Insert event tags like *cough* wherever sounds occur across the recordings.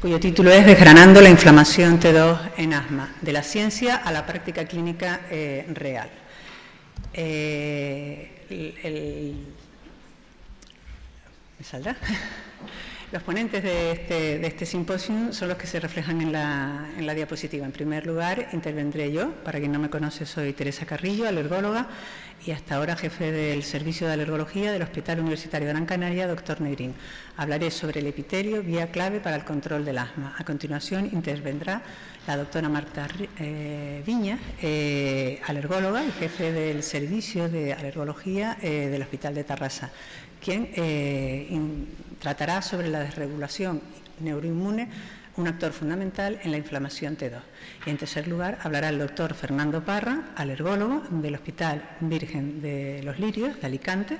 cuyo título es Desgranando la inflamación T2 en asma, de la ciencia a la práctica clínica eh, real. Eh, ¿Me saldrá? Los ponentes de este, de este simposio son los que se reflejan en la, diapositiva. En primer lugar, intervendré yo. Para quien no me conoce, soy Teresa Carrillo, alergóloga y hasta ahora jefe del Servicio de Alergología del Hospital Universitario Gran Canaria, doctor Negrín. Hablaré sobre el epitelio, vía clave para el control del asma. A continuación, intervendrá la doctora Marta eh, Viña, eh, alergóloga y jefe del Servicio de Alergología eh, del Hospital de Tarrasa quien eh, tratará sobre la desregulación neuroinmune, un actor fundamental en la inflamación T2. Y en tercer lugar hablará el doctor Fernando Parra, alergólogo del Hospital Virgen de los Lirios de Alicante,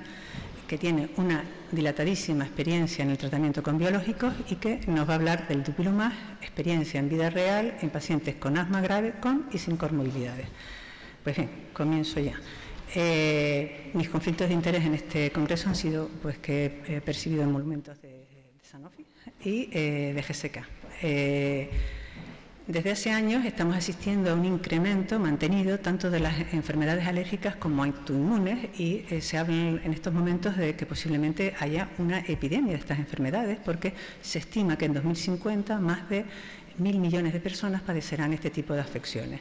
que tiene una dilatadísima experiencia en el tratamiento con biológicos y que nos va a hablar del dupilumab, experiencia en vida real en pacientes con asma grave con y sin comorbilidades. Pues bien, comienzo ya. Eh, mis conflictos de interés en este congreso han sido pues, que he percibido emolumentos de, de Sanofi y eh, de GSK. Desde hace años estamos asistiendo a un incremento mantenido tanto de las enfermedades alérgicas como autoinmunes y eh, se habla en estos momentos de que posiblemente haya una epidemia de estas enfermedades porque se estima que en 2050 más de mil millones de personas padecerán este tipo de afecciones.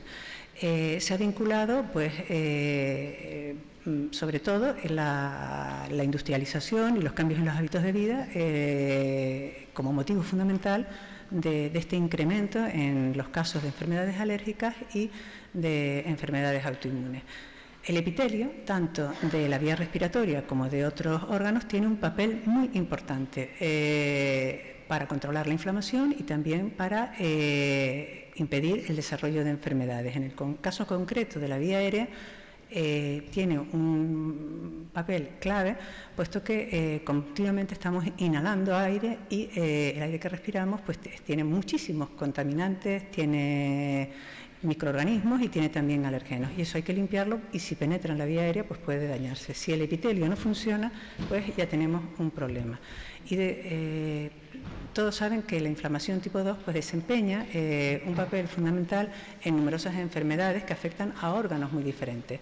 Eh, se ha vinculado, pues, eh, sobre todo en la, industrialización y los cambios en los hábitos de vida como motivo fundamental de, este incremento en los casos de enfermedades alérgicas y de enfermedades autoinmunes. El epitelio, tanto de la vía respiratoria como de otros órganos, tiene un papel muy importante eh, para controlar la inflamación y también para eh, impedir el desarrollo de enfermedades. En el caso concreto de la vía aérea, eh, tiene un papel clave, puesto que eh, continuamente estamos inhalando aire y eh, el aire que respiramos pues, tiene muchísimos contaminantes, tiene microorganismos y tiene también alergenos. Y eso hay que limpiarlo y si penetra en la vía aérea pues puede dañarse. Si el epitelio no funciona, pues ya tenemos un problema. Todos saben que la inflamación tipo 2 pues, desempeña eh, un papel fundamental en numerosas enfermedades que afectan a órganos muy diferentes.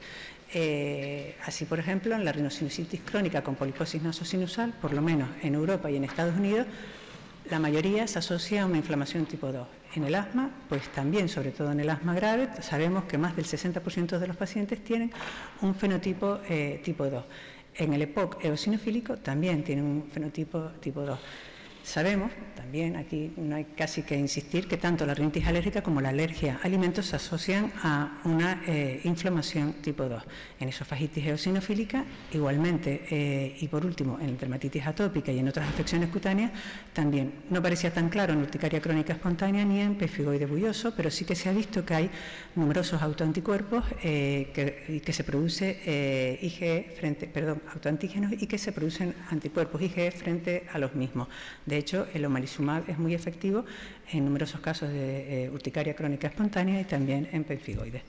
Eh, así, por ejemplo, en la rinosinusitis crónica con poliposis nasosinusal, por lo menos en Europa y en Estados Unidos, la mayoría se asocia a una inflamación tipo 2. En el asma, pues también, sobre todo en el asma grave, sabemos que más del 60% de los pacientes tienen un fenotipo eh, tipo 2. En el EPOC eosinofílico también tienen un fenotipo tipo 2. Sabemos, también aquí no hay casi que insistir, que tanto la rinitis alérgica como la alergia a alimentos se asocian a una eh, inflamación tipo 2. En esofagitis eosinofílica, igualmente, eh, y por último, en dermatitis atópica y en otras afecciones cutáneas, también. No parecía tan claro en urticaria crónica espontánea ni en pefigoide bulloso, pero sí que se ha visto que hay numerosos autoanticuerpos eh, que, se produce eh, IgE frente, perdón, autoantígenos y que se producen anticuerpos IgE frente a los mismos. Hecho, el omalizumab es muy efectivo en numerosos casos de eh, urticaria crónica espontánea y también en pemphigoides.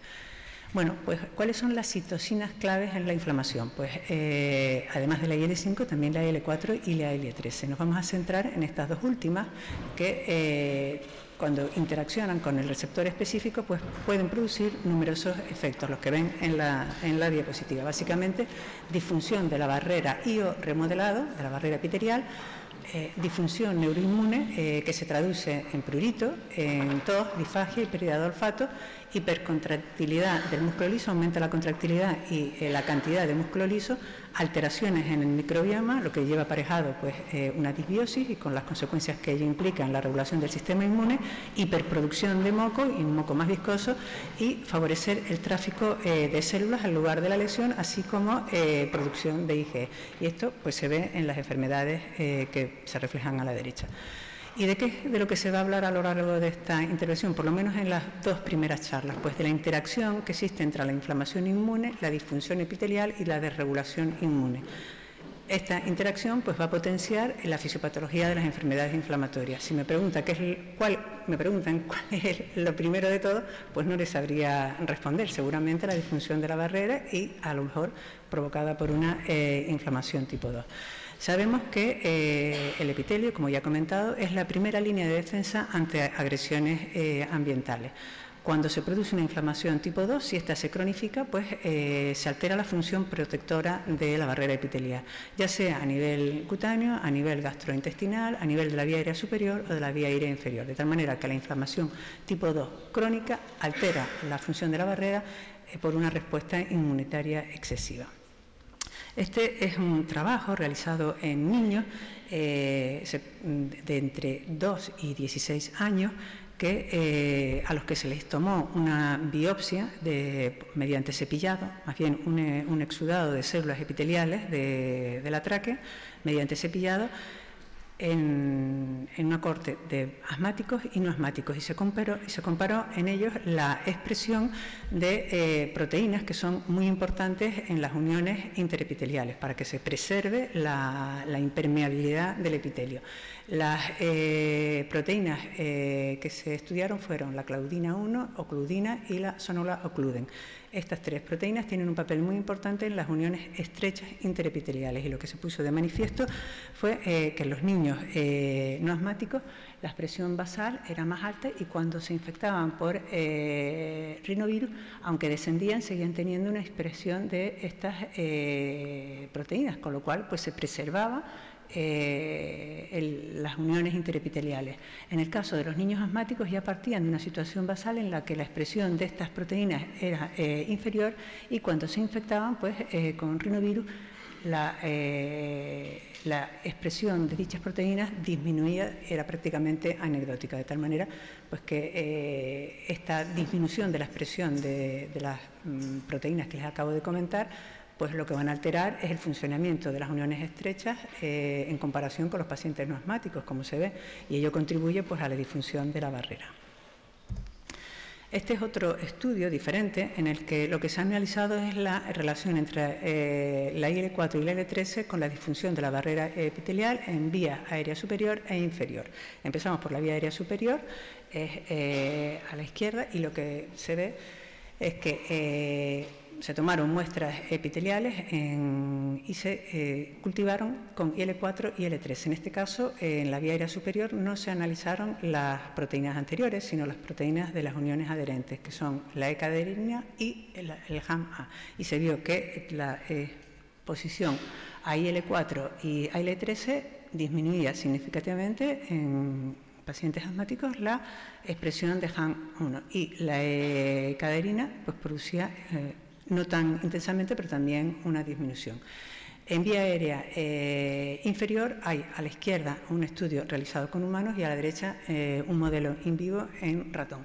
Bueno, pues ¿cuáles son las citocinas claves en la inflamación? Pues eh, además de la IL-5, también la IL-4 y la IL-13. Nos vamos a centrar en estas dos últimas que eh, cuando interaccionan con el receptor específico, pues pueden producir numerosos efectos, los que ven en la, en la diapositiva. Básicamente, disfunción de la barrera IO remodelado, de la barrera epitelial, eh, neuroinmune eh, que se traduce en prurito, en tos, disfagia y pérdida de olfato, hipercontractilidad del músculo liso, aumenta la contractilidad y eh, la cantidad de músculo liso, alteraciones en el microbioma, lo que lleva aparejado pues, eh, una disbiosis y con las consecuencias que ello implica en la regulación del sistema inmune, hiperproducción de moco y un moco más viscoso y favorecer el tráfico eh, de células al lugar de la lesión, así como producción de IgE. Y esto pues, se ve en las enfermedades que se reflejan a la derecha. ¿Y de qué de lo que se va a hablar a lo largo de esta intervención? Por lo menos en las dos primeras charlas, pues de la interacción que existe entre la inflamación inmune, la disfunción epitelial y la desregulación inmune. Esta interacción pues, va a potenciar la fisiopatología de las enfermedades inflamatorias. Si me, pregunta qué es cuál, me preguntan *laughs* cuál es lo primero de todo, pues no les sabría responder. Seguramente la disfunción de la barrera y a lo mejor provocada por una eh, inflamación tipo 2. Sabemos que eh, el epitelio, como ya he comentado, es la primera línea de defensa ante agresiones eh, ambientales. Cuando se produce una inflamación tipo 2, si esta se cronifica, pues eh, se altera la función protectora de la barrera epitelial, ya sea a nivel cutáneo, a nivel gastrointestinal, a nivel de la vía aérea superior o de la vía aérea inferior, de tal manera que la inflamación tipo 2 crónica altera la función de la barrera por una respuesta inmunitaria excesiva. Este es un trabajo realizado en niños eh, de entre 2 y 16 años que, eh, a los que se les tomó una biopsia mediante cepillado, más bien un, exudado de células epiteliales de, de la tráquea, mediante cepillado, en, una corte de asmáticos y no asmáticos y se comparó, y se comparó en ellos la expresión de eh, proteínas que son muy importantes en las uniones interepiteliales para que se preserve la, impermeabilidad del epitelio. Las eh, proteínas eh, que se estudiaron fueron la claudina 1, ocludina y la sonola ocluden. Estas tres proteínas tienen un papel muy importante en las uniones estrechas interepiteliales y lo que se puso de manifiesto fue eh, que en los niños eh, no asmáticos la expresión basal era más alta y cuando se infectaban por eh, rinovirus, aunque descendían, seguían teniendo una expresión de estas proteínas, con lo cual pues, se preservaba eh, las uniones interepiteliales. En el caso de los niños asmáticos ya partían de una situación basal en la que la expresión de estas proteínas era eh, inferior y cuando se infectaban pues, eh, con rinovirus la, la, expresión de dichas proteínas disminuía, era prácticamente anecdótica, de tal manera pues, que esta disminución de la expresión de, de las mm, proteínas que les acabo de comentar pues lo que van a alterar es el funcionamiento de las uniones estrechas eh, en comparación con los pacientes no asmáticos, como se ve, y ello contribuye pues, a la disfunción de la barrera. Este es otro estudio diferente en el que lo que se ha analizado es la relación entre eh, la IL4 y la IL13 con la disfunción de la barrera epitelial en vía aérea superior e inferior. Empezamos por la vía aérea superior, es eh, a la izquierda, y lo que se ve es que se tomaron muestras epiteliales y se eh, cultivaron con IL4 y IL3. En este caso, en la vía aérea superior no se analizaron las proteínas anteriores, sino las proteínas de las uniones adherentes, que son la E-caderina y el, HAM-A. Y se vio que la exposición a IL4 y a IL13 disminuía significativamente en pacientes asmáticos la expresión de HAM1 y la E-caderina pues, producía eh, no tan intensamente, pero también una disminución. En vía aérea eh, inferior hay a la izquierda un estudio realizado con humanos y a la derecha eh, un modelo in vivo en ratón.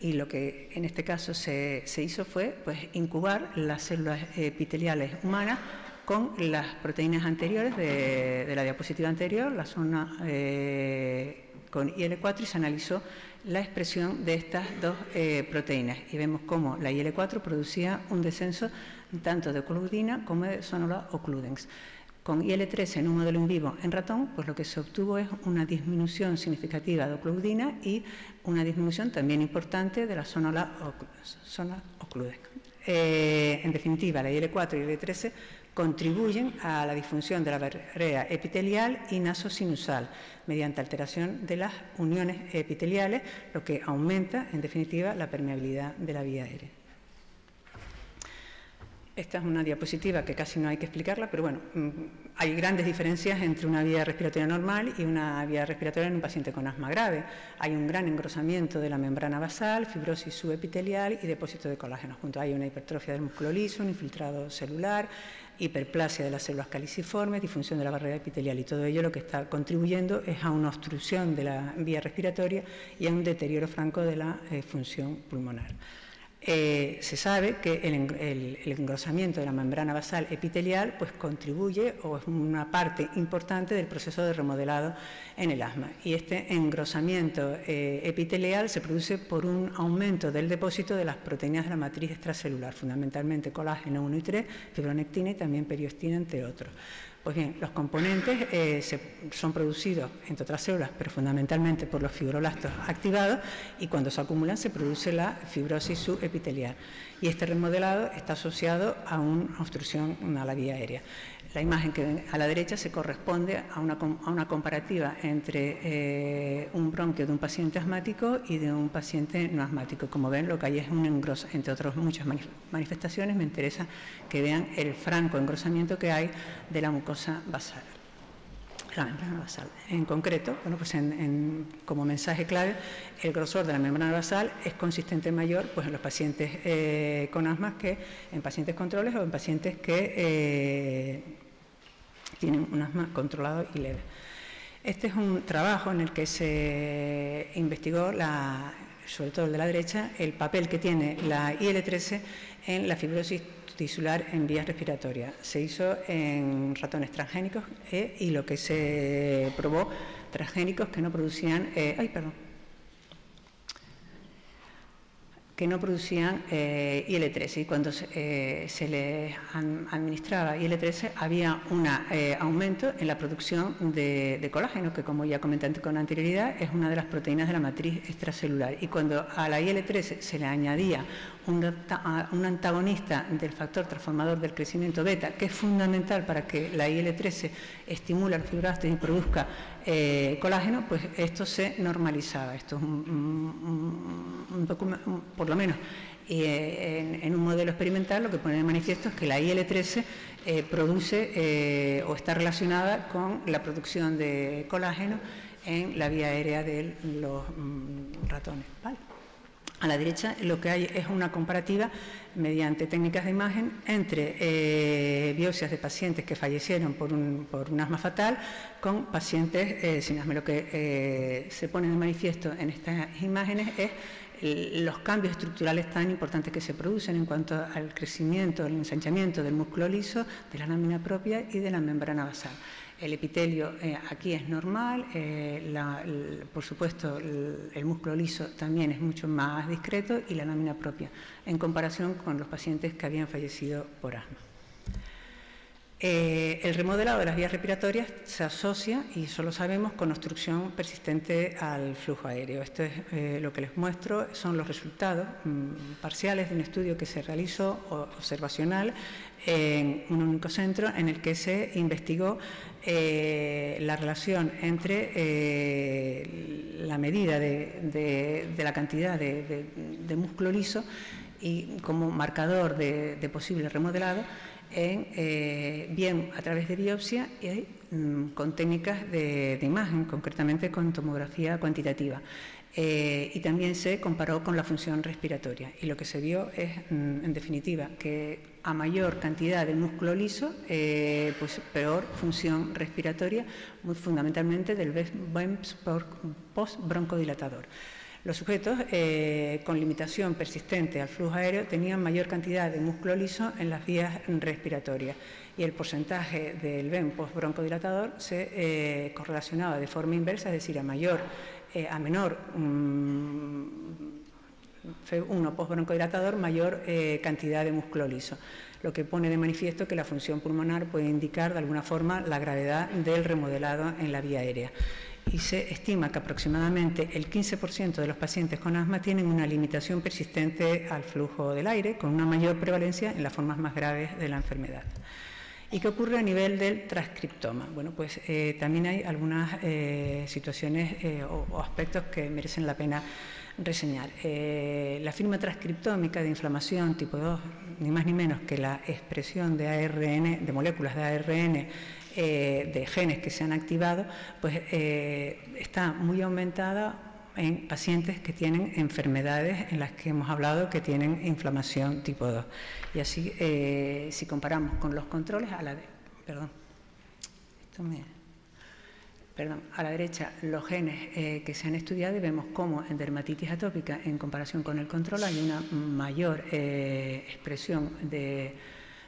Y lo que en este caso se, hizo fue pues, incubar las células epiteliales humanas con las proteínas anteriores de, la diapositiva anterior, la zona eh, con IL4 y se analizó la expresión de estas dos eh, proteínas y vemos cómo la IL4 producía un descenso tanto de ocludina como de sonola occludens. Con IL-13 en un modelo en vivo en ratón, pues lo que se obtuvo es una disminución significativa de ocludina y una disminución también importante de la sonola occludens. Eh, en definitiva, la IL-4 y IL-13 contribuyen a la disfunción de la barrera epitelial y nasosinusal mediante alteración de las uniones epiteliales, lo que aumenta, en definitiva, la permeabilidad de la vía aérea. Esta es una diapositiva que casi no hay que explicarla, pero bueno, mm, hay grandes diferencias entre una vía respiratoria normal y una vía respiratoria en un paciente con asma grave. Hay un gran engrosamiento de la membrana basal, fibrosis subepitelial y depósito de colágeno. Junto hay una hipertrofia del músculo liso, un infiltrado celular, hiperplasia de las células caliciformes, disfunción de la barrera epitelial y todo ello lo que está contribuyendo es a una obstrucción de la vía respiratoria y a un deterioro franco de la eh, función pulmonar. Eh, se sabe que el, engrosamiento de la membrana basal epitelial pues, contribuye o es una parte importante del proceso de remodelado en el asma. Y este engrosamiento eh, epitelial se produce por un aumento del depósito de las proteínas de la matriz extracelular, fundamentalmente colágeno 1 y 3, fibronectina y también periostina, entre otros. Pues bien, los componentes eh, son producidos, entre otras células, pero fundamentalmente por los fibroblastos activados y cuando se acumulan se produce la fibrosis subepitelial. Y este remodelado está asociado a una obstrucción a la vía aérea. La imagen que ven a la derecha se corresponde a una, comparativa entre eh, un bronquio de un paciente asmático y de un paciente no asmático. Como ven, lo que hay es un engroso, entre otras muchas manifestaciones, me interesa que vean el franco engrosamiento que hay de la mucosa basal. Membrana basal. En concreto, bueno, pues como mensaje clave, el grosor de la membrana basal es consistente mayor pues, en los pacientes eh, con asma que en pacientes controles o en pacientes que eh, tienen un asma controlado y leve. Este es un trabajo en el que se investigó, la, sobre todo el de la derecha, el papel que tiene la IL-13 en la fibrosis tisular en vías respiratorias. Se hizo en ratones transgénicos eh, y lo que se probó, transgénicos que no producían... Eh, ay, perdón que no producían eh, IL-13 y cuando se, les administraba IL-13 había un aumento en la producción de, colágeno, que como ya comenté con anterioridad es una de las proteínas de la matriz extracelular. Y cuando a la IL-13 se le añadía un, antagonista del factor transformador del crecimiento beta, que es fundamental para que la IL-13 estimule el fibroblasto y produzca eh, colágeno, pues esto se normalizaba. Esto es un, por lo menos eh, en, un modelo experimental lo que pone de manifiesto es que la IL-13 eh, produce o está relacionada con la producción de colágeno en la vía aérea de los mm, ratones. A la derecha lo que hay es una comparativa mediante técnicas de imagen entre eh, biopsias de pacientes que fallecieron por un, asma fatal con pacientes eh, sin asma. Lo que eh, se pone de manifiesto en estas imágenes es los cambios estructurales tan importantes que se producen en cuanto al crecimiento, el ensanchamiento del músculo liso, de la lámina propia y de la membrana basal. El epitelio eh, aquí es normal, eh, por supuesto el, músculo liso también es mucho más discreto y la lámina propia, en comparación con los pacientes que habían fallecido por asma. Eh, el remodelado de las vías respiratorias se asocia, y eso lo sabemos, con obstrucción persistente al flujo aéreo. Esto es lo que les muestro, son los resultados mm, parciales de un estudio que se realizó observacional en un único centro en el que se investigó eh, la relación entre eh, la medida de, la cantidad de, músculo liso y como marcador de, posible remodelado, en, eh, bien a través de biopsia y mm, con técnicas de imagen, concretamente con tomografía cuantitativa. Eh, y también se comparó con la función respiratoria. Y lo que se vio es, mm, en definitiva, que a mayor cantidad de músculo liso, eh, pues peor función respiratoria, fundamentalmente del post-broncodilatador. Los sujetos eh, con limitación persistente al flujo aéreo tenían mayor cantidad de músculo liso en las vías respiratorias y el porcentaje del VEM post-broncodilatador se correlacionaba de forma inversa, es decir, a mayor eh, a menor uno postbroncodilatador, mayor eh, cantidad de músculo liso, lo que pone de manifiesto que la función pulmonar puede indicar de alguna forma la gravedad del remodelado en la vía aérea. Y se estima que aproximadamente el 15% de los pacientes con asma tienen una limitación persistente al flujo del aire, con una mayor prevalencia en las formas más graves de la enfermedad. ¿Y qué ocurre a nivel del transcriptoma? Bueno, pues eh, también hay algunas eh, situaciones eh, o, aspectos que merecen la pena reseñar. la firma transcriptómica de inflamación tipo 2, ni más ni menos que la expresión de ARN, de moléculas de ARN de genes que se han activado, pues está muy aumentada en pacientes que tienen enfermedades en las que hemos hablado que tienen inflamación tipo 2. Y así, eh, si comparamos con los controles, a la, perdón, a la derecha los genes eh, que se han estudiado y vemos cómo en dermatitis atópica, en comparación con el control, hay una mayor eh, expresión de,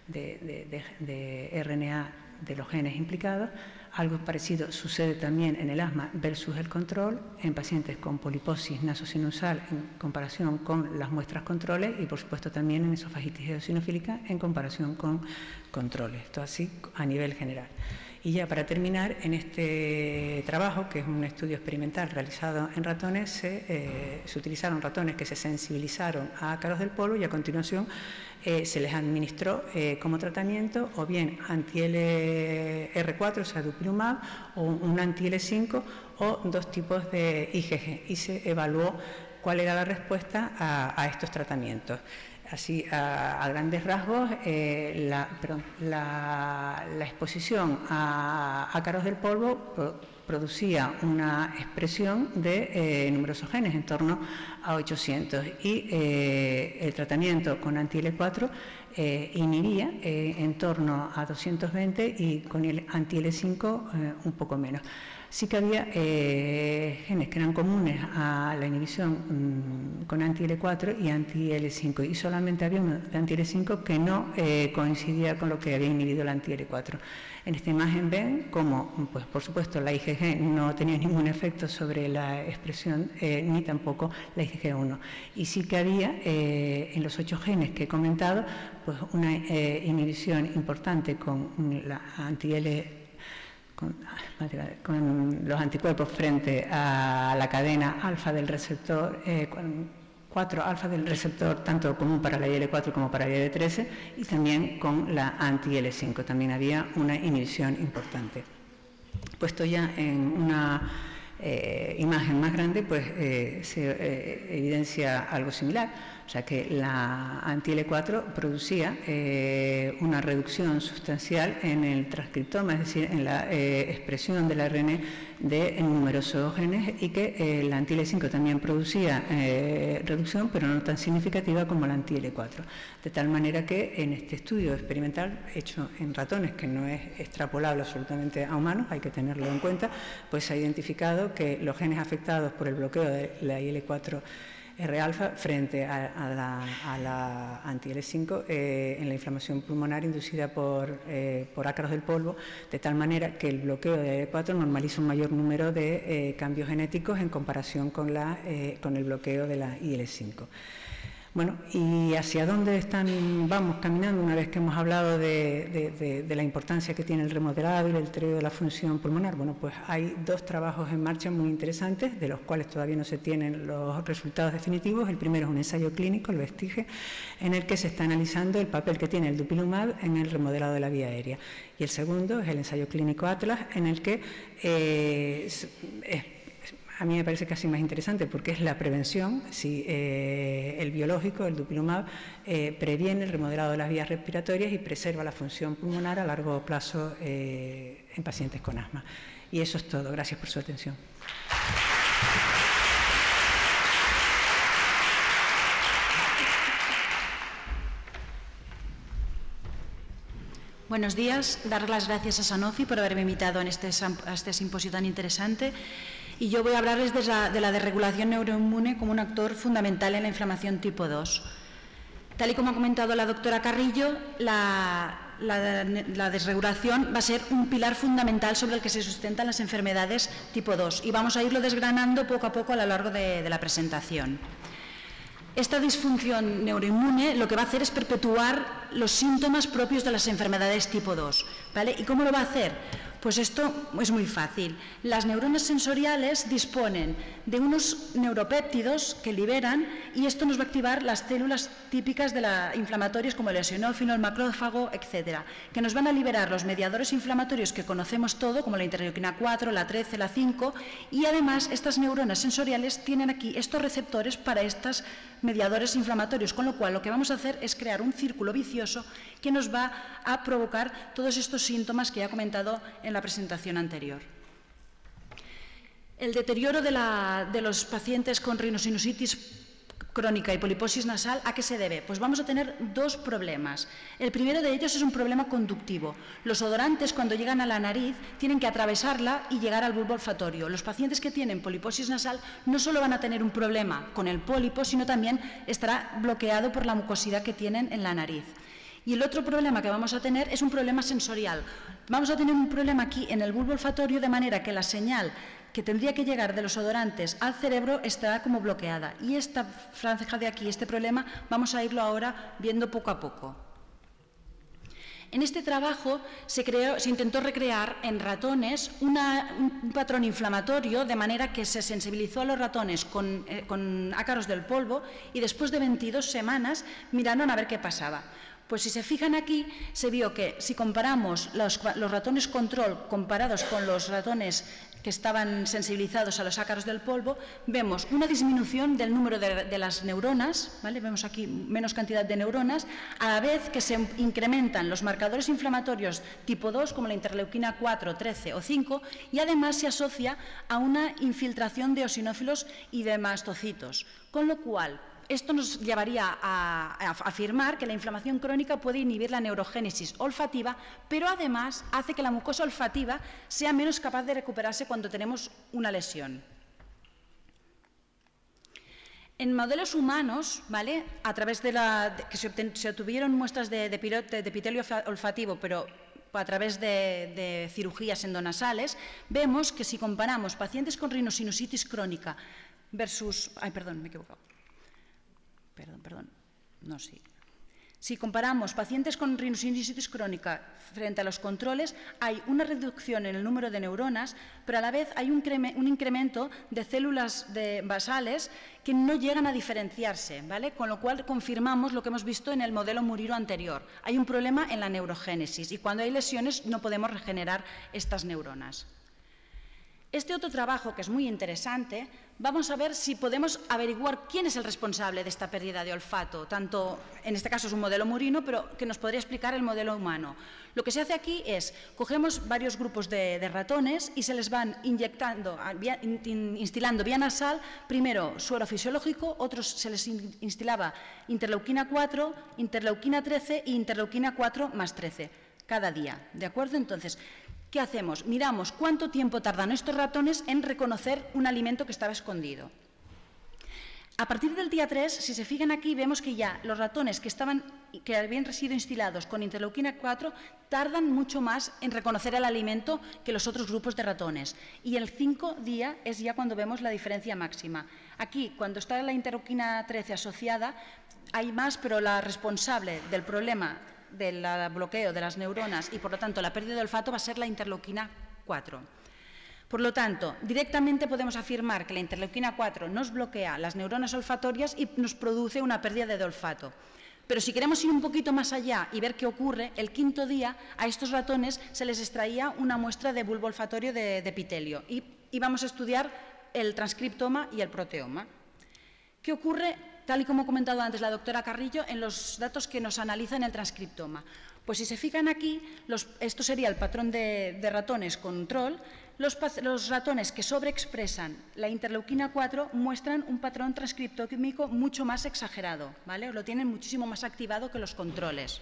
de RNA de los genes implicados algo parecido sucede también en el asma versus el control, en pacientes con poliposis nasosinusal en comparación con las muestras controles y por supuesto también en esofagitis eosinofílica en comparación con controles. Esto así a nivel general. Y ya para terminar, en este trabajo, que es un estudio experimental realizado en ratones, se, eh, utilizaron ratones que se sensibilizaron a ácaros del polvo y a continuación eh, se les administró eh, como tratamiento o bien anti-LR4, o sea, dupilumab, o un anti-L5 o dos tipos de IgG y se evaluó cuál era la respuesta a estos tratamientos. Así, a, grandes rasgos, eh, la, exposición a ácaros del polvo producía una expresión de eh, numerosos genes, en torno a 800, y eh, el tratamiento con anti-L4 inhibía en torno a 220 y con el anti-L5 un poco menos sí que había eh, genes que eran comunes a la inhibición mm, con anti-L4 y anti-L5 y solamente había uno de anti-L5 que no eh, coincidía con lo que había inhibido el anti-L4. En esta imagen ven cómo, pues, por supuesto, la IgG no tenía ningún efecto sobre la expresión eh, ni tampoco la IgG1. Y sí que había en los ocho genes que he comentado pues, una inhibición importante con la anti-L con, los anticuerpos frente a la cadena alfa del receptor, eh, 4 alfa del receptor tanto común para la IL4 como para la IL13 y también con la anti-L5. También había una inhibición importante. Puesto ya en una eh, imagen más grande, pues eh, se eh, evidencia algo similar. O sea que la anti-L4 producía una reducción sustancial en el transcriptoma, es decir, en la expresión del ARN de numerosos genes y que eh, la anti-L5 también producía reducción, pero no tan significativa como la anti-L4. De tal manera que en este estudio experimental hecho en ratones, que no es extrapolable absolutamente a humanos, hay que tenerlo en cuenta, pues se ha identificado que los genes afectados por el bloqueo de la IL4 R-alfa frente a, la, anti-L5 eh, en la inflamación pulmonar inducida por, eh, por, ácaros del polvo, de tal manera que el bloqueo de L4 normaliza un mayor número de eh, cambios genéticos en comparación con, la, con el bloqueo de la IL5. Bueno, ¿y hacia dónde están, vamos caminando una vez que hemos hablado de, la importancia que tiene el remodelado y el deterioro de la función pulmonar? Bueno, pues hay dos trabajos en marcha muy interesantes, de los cuales todavía no se tienen los resultados definitivos. El primero es un ensayo clínico, el Vestige, en el que se está analizando el papel que tiene el dupilumab en el remodelado de la vía aérea. Y el segundo es el ensayo clínico Atlas, en el que eh, a mí me parece casi más interesante porque es la prevención, si eh, el biológico, el dupilumab, eh, previene el remodelado de las vías respiratorias y preserva la función pulmonar a largo plazo eh, en pacientes con asma. Y eso es todo. Gracias por su atención. Buenos días. Dar las gracias a Sanofi por haberme invitado este, a este simposio tan interesante y yo voy a hablarles de la, desregulación neuroinmune como un actor fundamental en la inflamación tipo 2. Tal y como ha comentado la doctora Carrillo, la, desregulación va a ser un pilar fundamental sobre el que se sustentan las enfermedades tipo 2 y vamos a irlo desgranando poco a poco a lo largo de, la presentación. Esta disfunción neuroinmune lo que va a hacer es perpetuar los síntomas propios de las enfermedades tipo 2. ¿vale? ¿Y cómo lo va a hacer? Pues esto es muy fácil. Las neuronas sensoriales disponen de unos neuropéptidos que liberan y esto nos va a activar las células típicas de la inflamatorias como el eosinófilo, el macrófago, etcétera, que nos van a liberar los mediadores inflamatorios que conocemos todo, como la interleuquina 4, la 13, la 5, y además estas neuronas sensoriales tienen aquí estos receptores para estos mediadores inflamatorios, con lo cual lo que vamos a hacer es crear un círculo vicioso que nos va a provocar todos estos síntomas que ya he comentado en la presentación anterior. El deterioro de, los pacientes con rinosinusitis crónica y poliposis nasal, ¿a qué se debe? Pues vamos a tener dos problemas. El primero de ellos es un problema conductivo. Los odorantes, cuando llegan a la nariz, tienen que atravesarla y llegar al bulbo olfatorio. Los pacientes que tienen poliposis nasal no solo van a tener un problema con el pólipo, sino también estará bloqueado por la mucosidad que tienen en la nariz. Y el otro problema que vamos a tener es un problema sensorial. Vamos a tener un problema aquí en el bulbo olfatorio de manera que la señal que tendría que llegar de los odorantes al cerebro estará como bloqueada. Y esta franja de aquí, este problema, vamos a irlo ahora viendo poco a poco. En este trabajo se, intentó recrear en ratones un patrón inflamatorio de manera que se sensibilizó a los ratones con, eh, ácaros del polvo y después de 22 semanas miraron a ver qué pasaba. Pues si se fijan aquí, se vio que si comparamos los, ratones control comparados con los ratones que estaban sensibilizados a los ácaros del polvo, vemos una disminución del número de, las neuronas, ¿vale? vemos aquí menos cantidad de neuronas, a la vez que se incrementan los marcadores inflamatorios tipo 2, como la interleuquina 4, 13 o 5, y además se asocia a una infiltración de osinófilos y de mastocitos, con lo cual esto nos llevaría a, afirmar que la inflamación crónica puede inhibir la neurogénesis olfativa, pero además hace que la mucosa olfativa sea menos capaz de recuperarse cuando tenemos una lesión. En modelos humanos, ¿vale? a través de la, que se, obtuvieron muestras de, epitelio olfativo, pero a través de, de, cirugías endonasales, vemos que si comparamos pacientes con rinosinusitis crónica versus... Ay, perdón, me he equivocado perdón, perdón, no, sí. Si comparamos pacientes con rinosinusitis crónica frente a los controles, hay una reducción en el número de neuronas, pero a la vez hay un, incremento de células basales que no llegan a diferenciarse, ¿vale? Con lo cual confirmamos lo que hemos visto en el modelo Muriro anterior. Hay un problema en la neurogénesis y cuando hay lesiones no podemos regenerar estas neuronas. Este otro trabajo, que es muy interesante, vamos a ver si podemos averiguar quién es el responsable de esta pérdida de olfato, tanto, en este caso es un modelo murino, pero que nos podría explicar el modelo humano. Lo que se hace aquí es, cogemos varios grupos de, ratones y se les van inyectando, instilando vía nasal, primero suero fisiológico, otros se les instilaba interleuquina 4, interleuquina 13 e interleuquina 4 más 13 cada día, ¿de acuerdo? Entonces, ¿Qué hacemos? Miramos cuánto tiempo tardan estos ratones en reconocer un alimento que estaba escondido. A partir del día 3, si se fijan aquí, vemos que ya los ratones que, estaban, que habían sido instilados con interleuquina 4 tardan mucho más en reconocer el alimento que los otros grupos de ratones. Y el 5 día es ya cuando vemos la diferencia máxima. Aquí, cuando está la interleuquina 13 asociada, hay más, pero la responsable del problema del bloqueo de las neuronas y, por lo tanto, la pérdida de olfato va a ser la interleuquina 4. Por lo tanto, directamente podemos afirmar que la interleuquina 4 nos bloquea las neuronas olfatorias y nos produce una pérdida de olfato. Pero si queremos ir un poquito más allá y ver qué ocurre, el quinto día a estos ratones se les extraía una muestra de bulbo olfatorio de, epitelio y, vamos a estudiar el transcriptoma y el proteoma. ¿Qué ocurre tal y como ha comentado antes la doctora Carrillo, en los datos que nos analizan el transcriptoma. Pues si se fijan aquí, esto sería el patrón de, ratones control, los, los, ratones que sobreexpresan la interleuquina 4 muestran un patrón transcriptómico mucho más exagerado, ¿vale? lo tienen muchísimo más activado que los controles.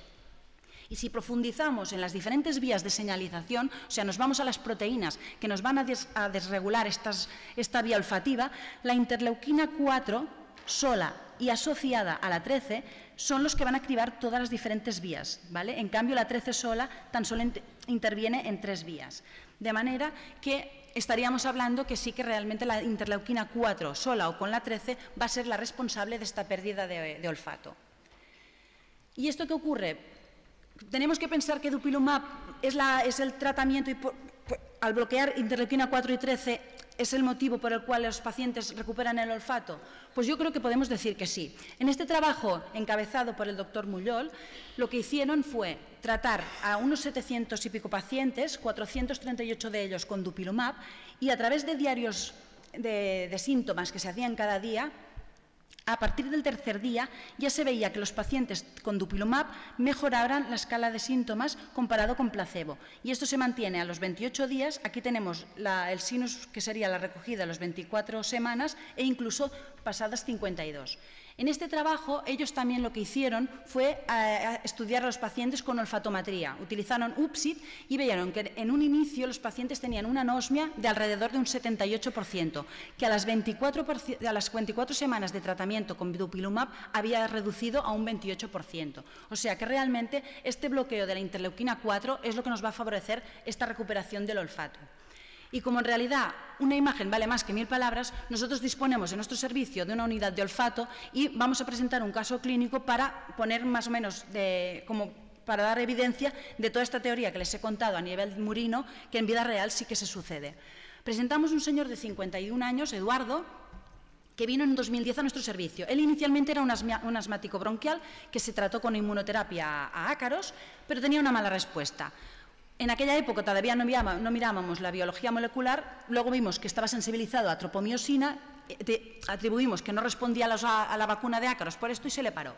Y si profundizamos en las diferentes vías de señalización, o sea, nos vamos a las proteínas que nos van a, desregular esta vía olfativa, la interleuquina 4 sola y asociada a la 13 son los que van a activar todas las diferentes vías. ¿vale? En cambio, la 13 sola tan solo interviene en tres vías. De manera que estaríamos hablando que sí que realmente la interleuquina 4 sola o con la 13 va a ser la responsable de esta pérdida de, olfato. ¿Y esto qué ocurre? Tenemos que pensar que dupilumab es, es el tratamiento al bloquear interleuquina 4 y 13 es el motivo por el cual los pacientes recuperan el olfato? Pues yo creo que podemos decir que sí. En este trabajo, encabezado por el doctor Mullol, lo que hicieron fue tratar a unos 700 y pico pacientes, 438 de ellos con dupilumab, y a través de diarios de síntomas que se hacían cada día, a partir del tercer día ya se veía que los pacientes con dupilumab mejoraban la escala de síntomas comparado con placebo. Y esto se mantiene a los 28 días. Aquí tenemos el sinus, que sería la recogida a las 24 semanas, e incluso pasadas 52. En este trabajo, ellos también lo que hicieron fue eh, estudiar a los pacientes con olfatometría. Utilizaron UPSID y vieron que en un inicio los pacientes tenían una anosmia de alrededor de un 78%, que a las 24, a las 24 semanas de tratamiento con dupilumab había reducido a un 28%. O sea que realmente este bloqueo de la interleuquina 4 es lo que nos va a favorecer esta recuperación del olfato. Y como en realidad una imagen vale más que mil palabras, nosotros disponemos en nuestro servicio de una unidad de olfato y vamos a presentar un caso clínico para poner más o menos como para dar evidencia de toda esta teoría que les he contado a nivel murino, que en vida real sí que se sucede. Presentamos un señor de 51 años, Eduardo, que vino en 2010 a nuestro servicio. Él inicialmente era un, asmático bronquial que se trató con inmunoterapia a ácaros, pero tenía una mala respuesta. En aquella época todavía no, mirábamos la biología molecular, luego vimos que estaba sensibilizado a tropomiosina, eh, atribuimos que no respondía a, la vacuna de ácaros por esto y se le paró.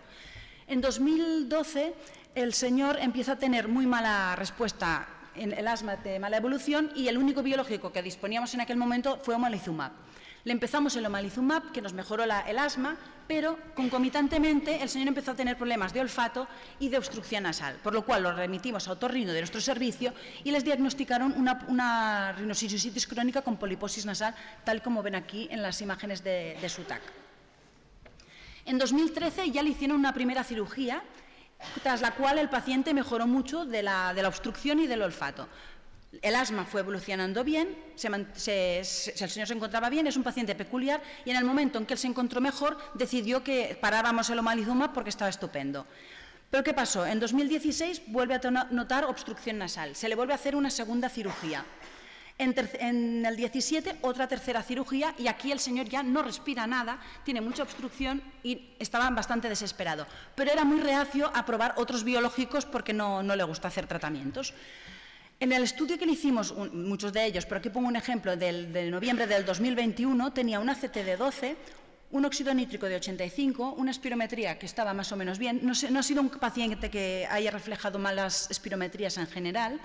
En 2012 el señor empieza a tener muy mala respuesta en el asma de mala evolución y el único biológico que disponíamos en aquel momento fue omalizumab. Le empezamos el omalizumab, que nos mejoró el asma, pero concomitantemente el señor empezó a tener problemas de olfato y de obstrucción nasal, por lo cual lo remitimos a otorrino de nuestro servicio y les diagnosticaron una, una crónica con poliposis nasal, tal como ven aquí en las imágenes de, su TAC. En 2013 ya le hicieron una primera cirugía, tras la cual el paciente mejoró mucho de la obstrucción y del olfato. El asma fue evolucionando bien, el señor se encontraba bien, es un paciente peculiar y en el momento en que él se encontró mejor decidió que parábamos el omalizumab porque estaba estupendo. Pero ¿qué pasó? En 2016 vuelve a notar obstrucción nasal, se le vuelve a hacer una segunda cirugía. En, en, el 17 otra tercera cirugía y aquí el señor ya no respira nada, tiene mucha obstrucción y estaba bastante desesperado. Pero era muy reacio a probar otros biológicos porque no, no le gusta hacer tratamientos. En el estudio que le hicimos, muchos de ellos, pero aquí pongo un ejemplo del, de noviembre del 2021, tenía una CT de 12, un óxido nítrico de 85, una espirometría que estaba más o menos bien. No, ha sido un paciente que haya reflejado malas espirometrías en general.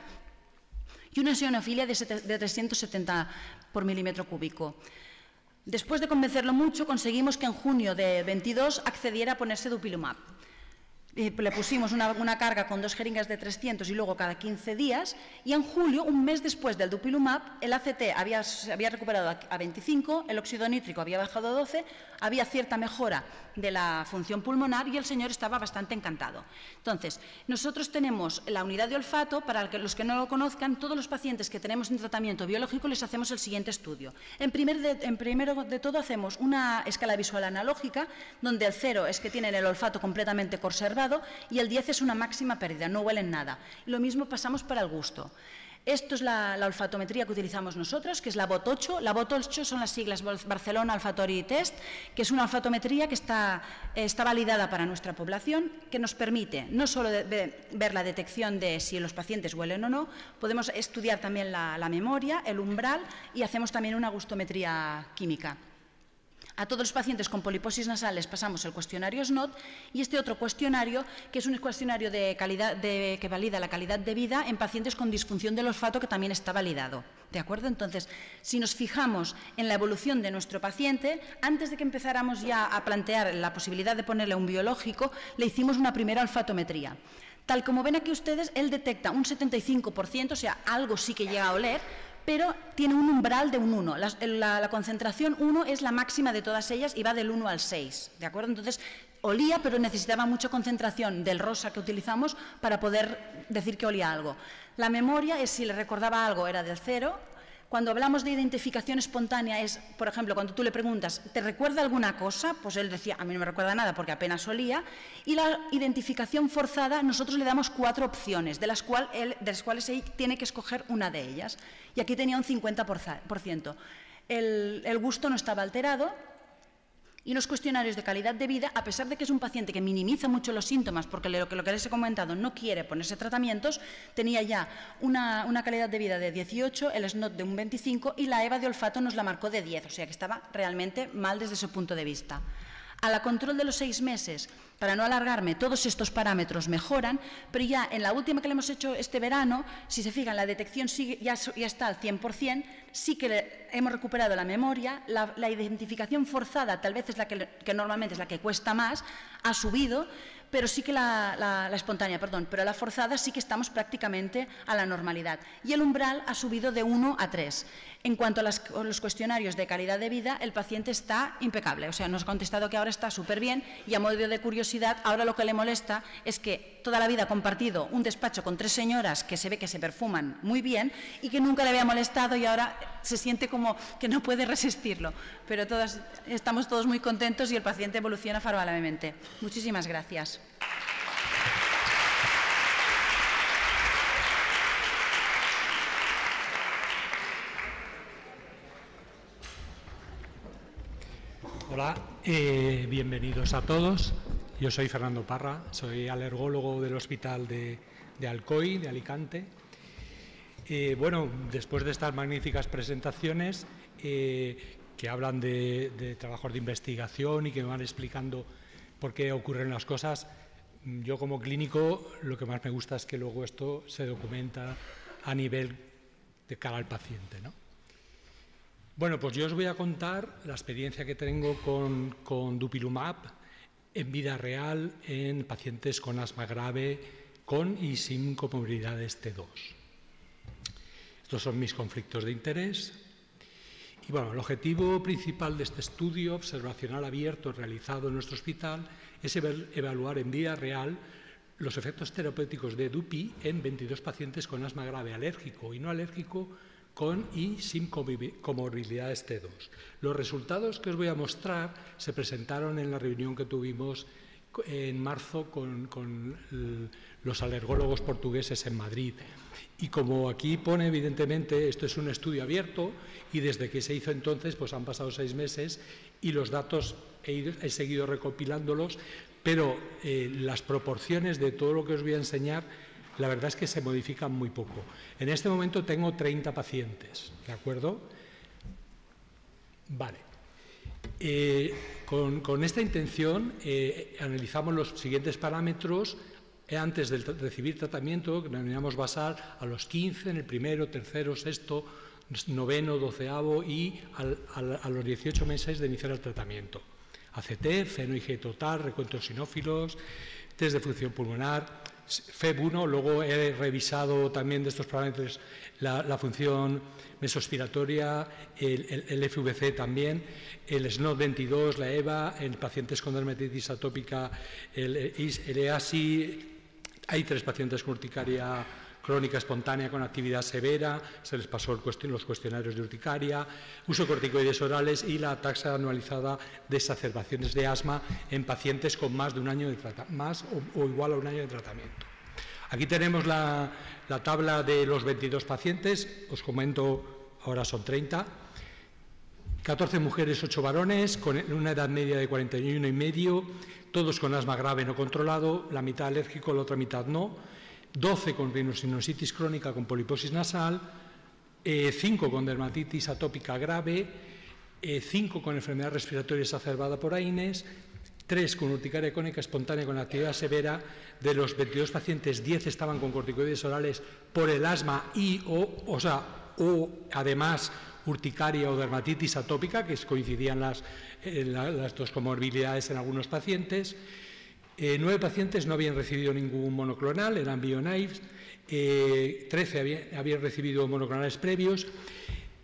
Y una eosinofilia de, de 370 por milímetro cúbico. Después de convencerlo mucho, conseguimos que en junio de 22 accediera a ponerse dupilumab le pusimos una, carga con dos jeringas de 300 y luego cada 15 días, y en julio, un mes después del dupilumab, el ACT había, había recuperado a 25, el óxido nítrico había bajado a 12, había cierta mejora de la función pulmonar y el señor estaba bastante encantado. Entonces, nosotros tenemos la unidad de olfato, para los que no lo conozcan, todos los pacientes que tenemos en tratamiento biológico les hacemos el siguiente estudio. En, primer en primero de todo hacemos una escala visual analógica, donde el cero es que tienen el olfato completamente conservado y el 10 es una máxima pérdida, no huelen nada. Lo mismo pasamos para el gusto. Esto es la, olfatometría que utilizamos nosotros, que es la BOT8. La BOT8 son las siglas Barcelona Olfatory Test, que es una olfatometría que está, validada para nuestra población, que nos permite no solo ver la detección de si los pacientes huelen o no, podemos estudiar también la memoria, el umbral y hacemos también una gustometría química. A todos los pacientes con poliposis nasales pasamos el cuestionario SNOT y este otro cuestionario, que es un cuestionario de calidad, que valida la calidad de vida en pacientes con disfunción del olfato, que también está validado. ¿De acuerdo? Entonces, si nos fijamos en la evolución de nuestro paciente, antes de que empezáramos ya a plantear la posibilidad de ponerle un biológico, le hicimos una primera olfatometría. Tal como ven aquí ustedes, él detecta un 75%, o sea, algo sí que llega a oler, pero tiene un umbral de un 1. La, concentración 1 es la máxima de todas ellas y va del 1 al 6, ¿de acuerdo? Entonces, olía, pero necesitaba mucha concentración del rosa que utilizamos para poder decir que olía algo. La memoria es si le recordaba algo, era del 0, cuando hablamos de identificación espontánea es, por ejemplo, cuando tú le preguntas, ¿te recuerda alguna cosa? Pues él decía, a mí no me recuerda nada porque apenas olía. Y la identificación forzada, nosotros le damos cuatro opciones, de las, de las cuales él tiene que escoger una de ellas. Y aquí tenía un 50%. El, el gusto no estaba alterado, y los cuestionarios de calidad de vida, a pesar de que es un paciente que minimiza mucho los síntomas, porque lo que, les he comentado no quiere ponerse tratamientos, tenía ya una, una calidad de vida de 18, el SNOT de un 25 y la EVA de olfato nos la marcó de 10, o sea que estaba realmente mal desde ese punto de vista. A la control de los seis meses, para no alargarme, todos estos parámetros mejoran, pero ya en la última que le hemos hecho este verano, si se fijan, la detección ya, está al 100%, sí que hemos recuperado la memoria, la, identificación forzada tal vez es la que, normalmente es la que cuesta más, ha subido, pero sí que la, espontánea, perdón, pero la forzada sí que estamos prácticamente a la normalidad. Y el umbral ha subido de 1 a 3. En cuanto a los cuestionarios de calidad de vida, el paciente está impecable. O sea, nos ha contestado que ahora está súper bien y a modo de curiosidad, ahora lo que le molesta es que toda la vida ha compartido un despacho con tres señoras que se ve que se perfuman muy bien y que nunca le había molestado y ahora se siente como que no puede resistirlo. Pero todas, estamos todos muy contentos y el paciente evoluciona favorablemente. Muchísimas gracias. Hola, eh, bienvenidos a todos. Yo soy Fernando Parra, soy alergólogo del Hospital de, Alcoy, de Alicante. Eh, bueno, después de estas magníficas presentaciones eh, que hablan de, de trabajos de investigación y que me van explicando por qué ocurren las cosas, yo como clínico lo que más me gusta es que luego esto se documenta a nivel de cara al paciente. ¿no? Bueno, pues yo os voy a contar la experiencia que tengo con, con Dupilumab en vida real en pacientes con asma grave con y sin comorbilidades T2. Estos son mis conflictos de interés. Y bueno, el objetivo principal de este estudio observacional abierto realizado en nuestro hospital es evaluar en vida real los efectos terapéuticos de DUPI en 22 pacientes con asma grave alérgico y no alérgico con y sin comorbilidades T2. Los resultados que os voy a mostrar se presentaron en la reunión que tuvimos en marzo con, los alergólogos portugueses en Madrid. Y como aquí pone, evidentemente, esto es un estudio abierto y desde que se hizo entonces, pues han pasado seis meses y los datos he, seguido recopilándolos, pero eh, las proporciones de todo lo que os voy a enseñar la verdad es que se modifican muy poco. En este momento tengo 30 pacientes, ¿de acuerdo? Vale. Eh, con, esta intención eh, analizamos los siguientes parámetros eh, antes de recibir tratamiento, que denominamos basal, a los 15, en el primero, tercero, sexto, noveno, doceavo y a los 18 meses de iniciar el tratamiento. ACT, feno IG total, recuentos sinófilos, test de función pulmonar, FEB1, luego he revisado también de estos parámetros la, función mesospiratoria, el, FVC también, el SNOT22, la EVA, en pacientes con dermatitis atópica, el, el EASI, hay tres pacientes con urticaria crónica espontánea con actividad severa, se les pasó los cuestionarios de urticaria, uso de corticoides orales y la taxa anualizada de exacerbaciones de asma en pacientes con más de un año de más o, igual a un año de tratamiento. Aquí tenemos la, tabla de los 22 pacientes, os comento, ahora son 30, 14 mujeres, 8 varones, con una edad media de 41 y medio, todos con asma grave no controlado, la mitad alérgico, la otra mitad no, 12 con rinosinositis crónica con poliposis nasal, 5 eh, con dermatitis atópica grave, 5 eh, con enfermedad respiratoria exacerbada por AINES, 3 con urticaria cónica espontánea con actividad severa. De los 22 pacientes, 10 estaban con corticoides orales por el asma y o, sea, o además urticaria o dermatitis atópica, que coincidían las, eh, las dos comorbilidades en algunos pacientes. Eh, nueve pacientes no habían recibido ningún monoclonal, eran bionaives, eh, trece habían, recibido monoclonales previos.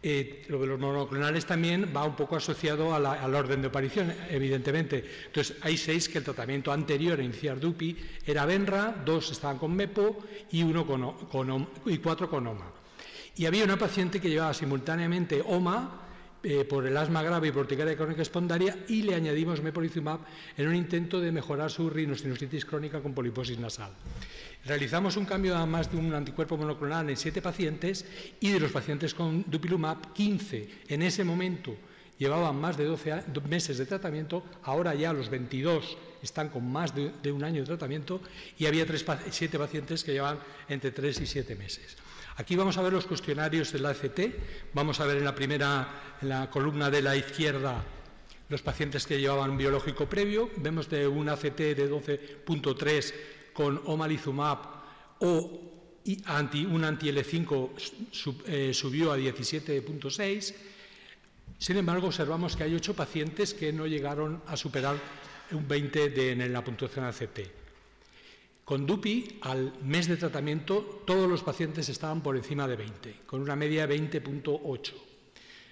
Eh, lo de los monoclonales también va un poco asociado al orden de aparición, evidentemente. Entonces, hay seis que el tratamiento anterior a iniciar DUPI era Benra, dos estaban con MEPO y, uno con, y cuatro con OMA. Y había una paciente que llevaba simultáneamente OMA, eh, por el asma grave y urticaria crónica espondaria y le añadimos mepolizumab en un intento de mejorar su rinosinusitis crónica con poliposis nasal. Realizamos un cambio a más de un anticuerpo monoclonal en siete pacientes y de los pacientes con dupilumab, 15 en ese momento llevaban más de 12 meses de tratamiento, ahora ya los 22 están con más de, un año de tratamiento y había siete pacientes que llevan entre 3 y 7 meses. Aquí vamos a ver los cuestionarios de la ACT, vamos a ver en la primera, en la columna de la izquierda, los pacientes que llevaban biológico previo, vemos de un ACT de 12.3 con omalizumab o anti, un anti-L5 eh, subió a 17.6. Sin embargo, observamos que hay ocho pacientes que no llegaron a superar un 20 de, en la puntuación ACT. Con DUPI, al mes de tratamiento, todos los pacientes estaban por encima de 20, con una media de 20.8.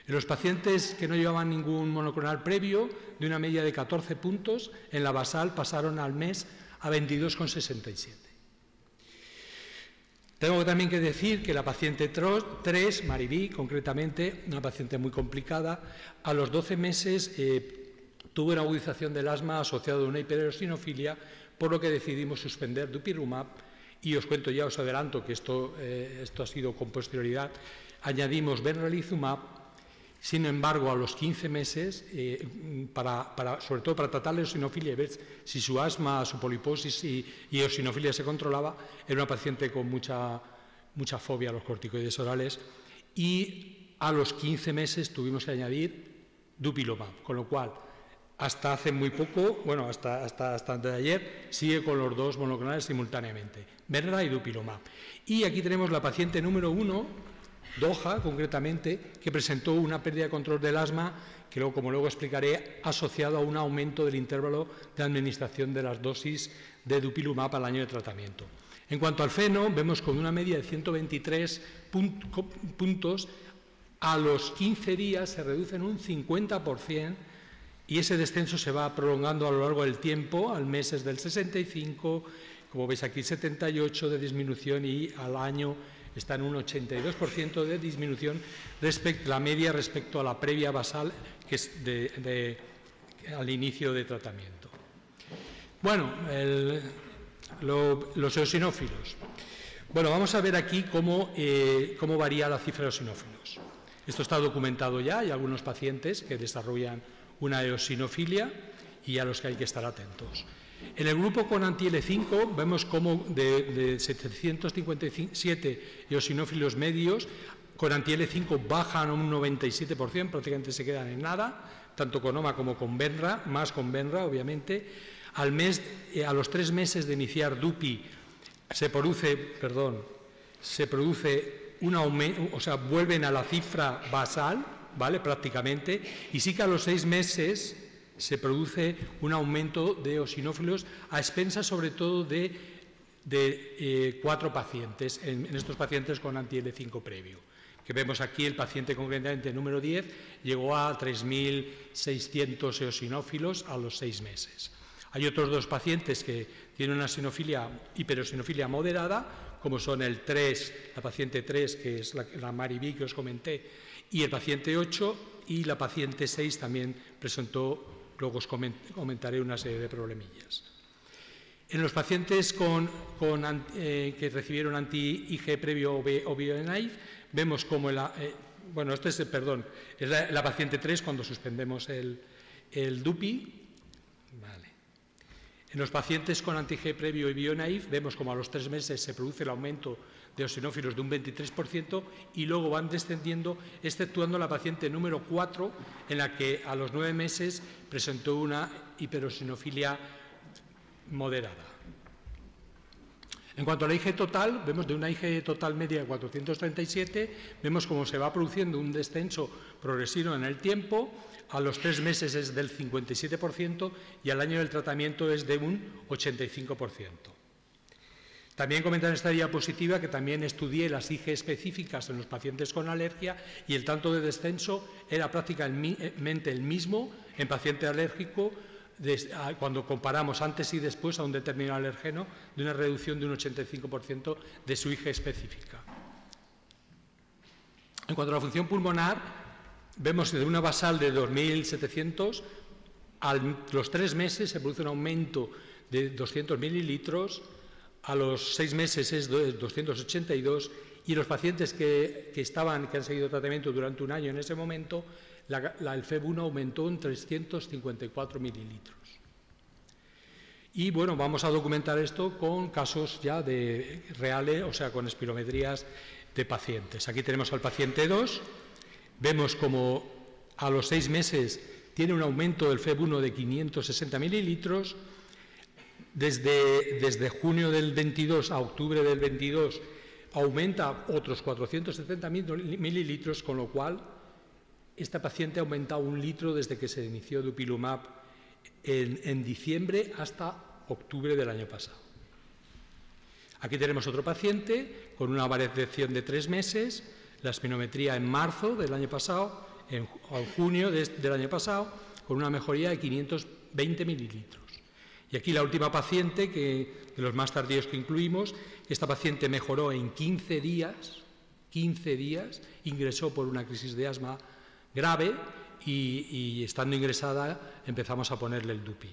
En los pacientes que no llevaban ningún monoclonal previo, de una media de 14 puntos, en la basal pasaron al mes a 22,67. Tengo también que decir que la paciente 3, Maribí, concretamente, una paciente muy complicada, a los 12 meses eh, tuvo una agudización del asma asociada a una hiperosinofilia por lo que decidimos suspender Dupirumab. Y os cuento ya, os adelanto que esto, eh, esto ha sido con posterioridad, añadimos Benralizumab Sin embargo, a los 15 meses, eh, sobre todo para tratar la eosinofilia ver si su asma, su poliposis y, y eosinofilia se controlaba, era una paciente con mucha, mucha fobia a los corticoides orales. Y a los 15 meses tuvimos que añadir dupilumab, con lo cual hasta hace muy poco, bueno, hasta, hasta, hasta antes de ayer, sigue con los dos monoclonales simultáneamente, Verra y dupilumab. Y aquí tenemos la paciente número uno, Doha concretamente, que presentó una pérdida de control del asma que luego, como luego explicaré, asociado a un aumento del intervalo de administración de las dosis de dupilumab al año de tratamiento. En cuanto al feno, vemos con una media de 123 puntos, a los 15 días se reduce en un 50% y ese descenso se va prolongando a lo largo del tiempo, al mes es del 65, como veis aquí 78 de disminución y al año está en un 82% de disminución respecto, la media respecto a la previa basal, que es al inicio de tratamiento. Bueno, los eosinófilos. Bueno, vamos a ver aquí cómo, eh, cómo varía la cifra de eosinófilos. Esto está documentado ya, hay algunos pacientes que desarrollan una eosinofilia y a los que hay que estar atentos. En el grupo con anti-L5 vemos cómo de, 757 eosinófilos medios, con anti-L5 bajan un 97%, prácticamente se quedan en nada, tanto con OMA como con Benra, más con Benra, obviamente. Al mes, eh, a los tres meses de iniciar DUPI se produce, perdón, se produce un aumento, o sea, vuelven a la cifra basal, ¿vale? Prácticamente, y sí que a los seis meses se produce un aumento de eosinófilos a expensas sobre todo de, eh, cuatro pacientes, en, estos pacientes con anti-L5 previo. Que vemos aquí el paciente concretamente número 10 llegó a 3.600 eosinófilos a los seis meses. Hay otros dos pacientes que tienen una sinofilia, hiperosinofilia moderada, como son el 3, la paciente 3, que es la, la Mari que os comenté, y el paciente 8 y la paciente 6 también presentó, luego os comentaré una serie de problemillas. En los pacientes con, eh, que recibieron anti-IG previo o BioNAIF, vemos como la... Eh, bueno, este es, perdón, es la, paciente 3 cuando suspendemos el, DUPI. En los pacientes con anti-G previo y BioNAIF vemos como a los tres meses se produce el aumento de eosinófilos de un 23% y luego van descendiendo, exceptuando la paciente número 4, en la que a los nueve meses presentó una hiperosinofilia moderada. En cuanto a la IG total, vemos de una IG total media de 437, vemos cómo se va produciendo un descenso progresivo en el tiempo, a los tres meses es del 57% y al año del tratamiento es de un 85%. También comentar en esta diapositiva que también estudié las IG específicas en los pacientes con alergia y el tanto de descenso era prácticamente el mismo en paciente alérgico cuando comparamos antes y después a un determinado alergeno de una reducción de un 85% de su IG específica. En cuanto a la función pulmonar, vemos que de una basal de 2.700, a los tres meses se produce un aumento de 200 mililitros, a los seis meses es 282 y los pacientes que, estaban, que han seguido tratamiento durante un año en ese momento, el FEB1 aumentó en 354 mililitros. Y bueno, vamos a documentar esto con casos ya de reales, o sea, con espirometrías de pacientes. Aquí tenemos al paciente 2, vemos como a los seis meses tiene un aumento del FEB1 de 560 mililitros, desde, junio del 22 a octubre del 22 aumenta otros 470 mililitros, con lo cual esta paciente ha aumentado un litro desde que se inició Dupilumab en, en diciembre hasta octubre del año pasado. Aquí tenemos otro paciente con una variación de tres meses, la espinometría en marzo del año pasado, en, junio del año pasado, con una mejoría de 520 mililitros. Y aquí la última paciente, que, de los más tardíos que incluimos, esta paciente mejoró en 15 días, 15 días, ingresó por una crisis de asma grave y, estando ingresada empezamos a ponerle el DUPI.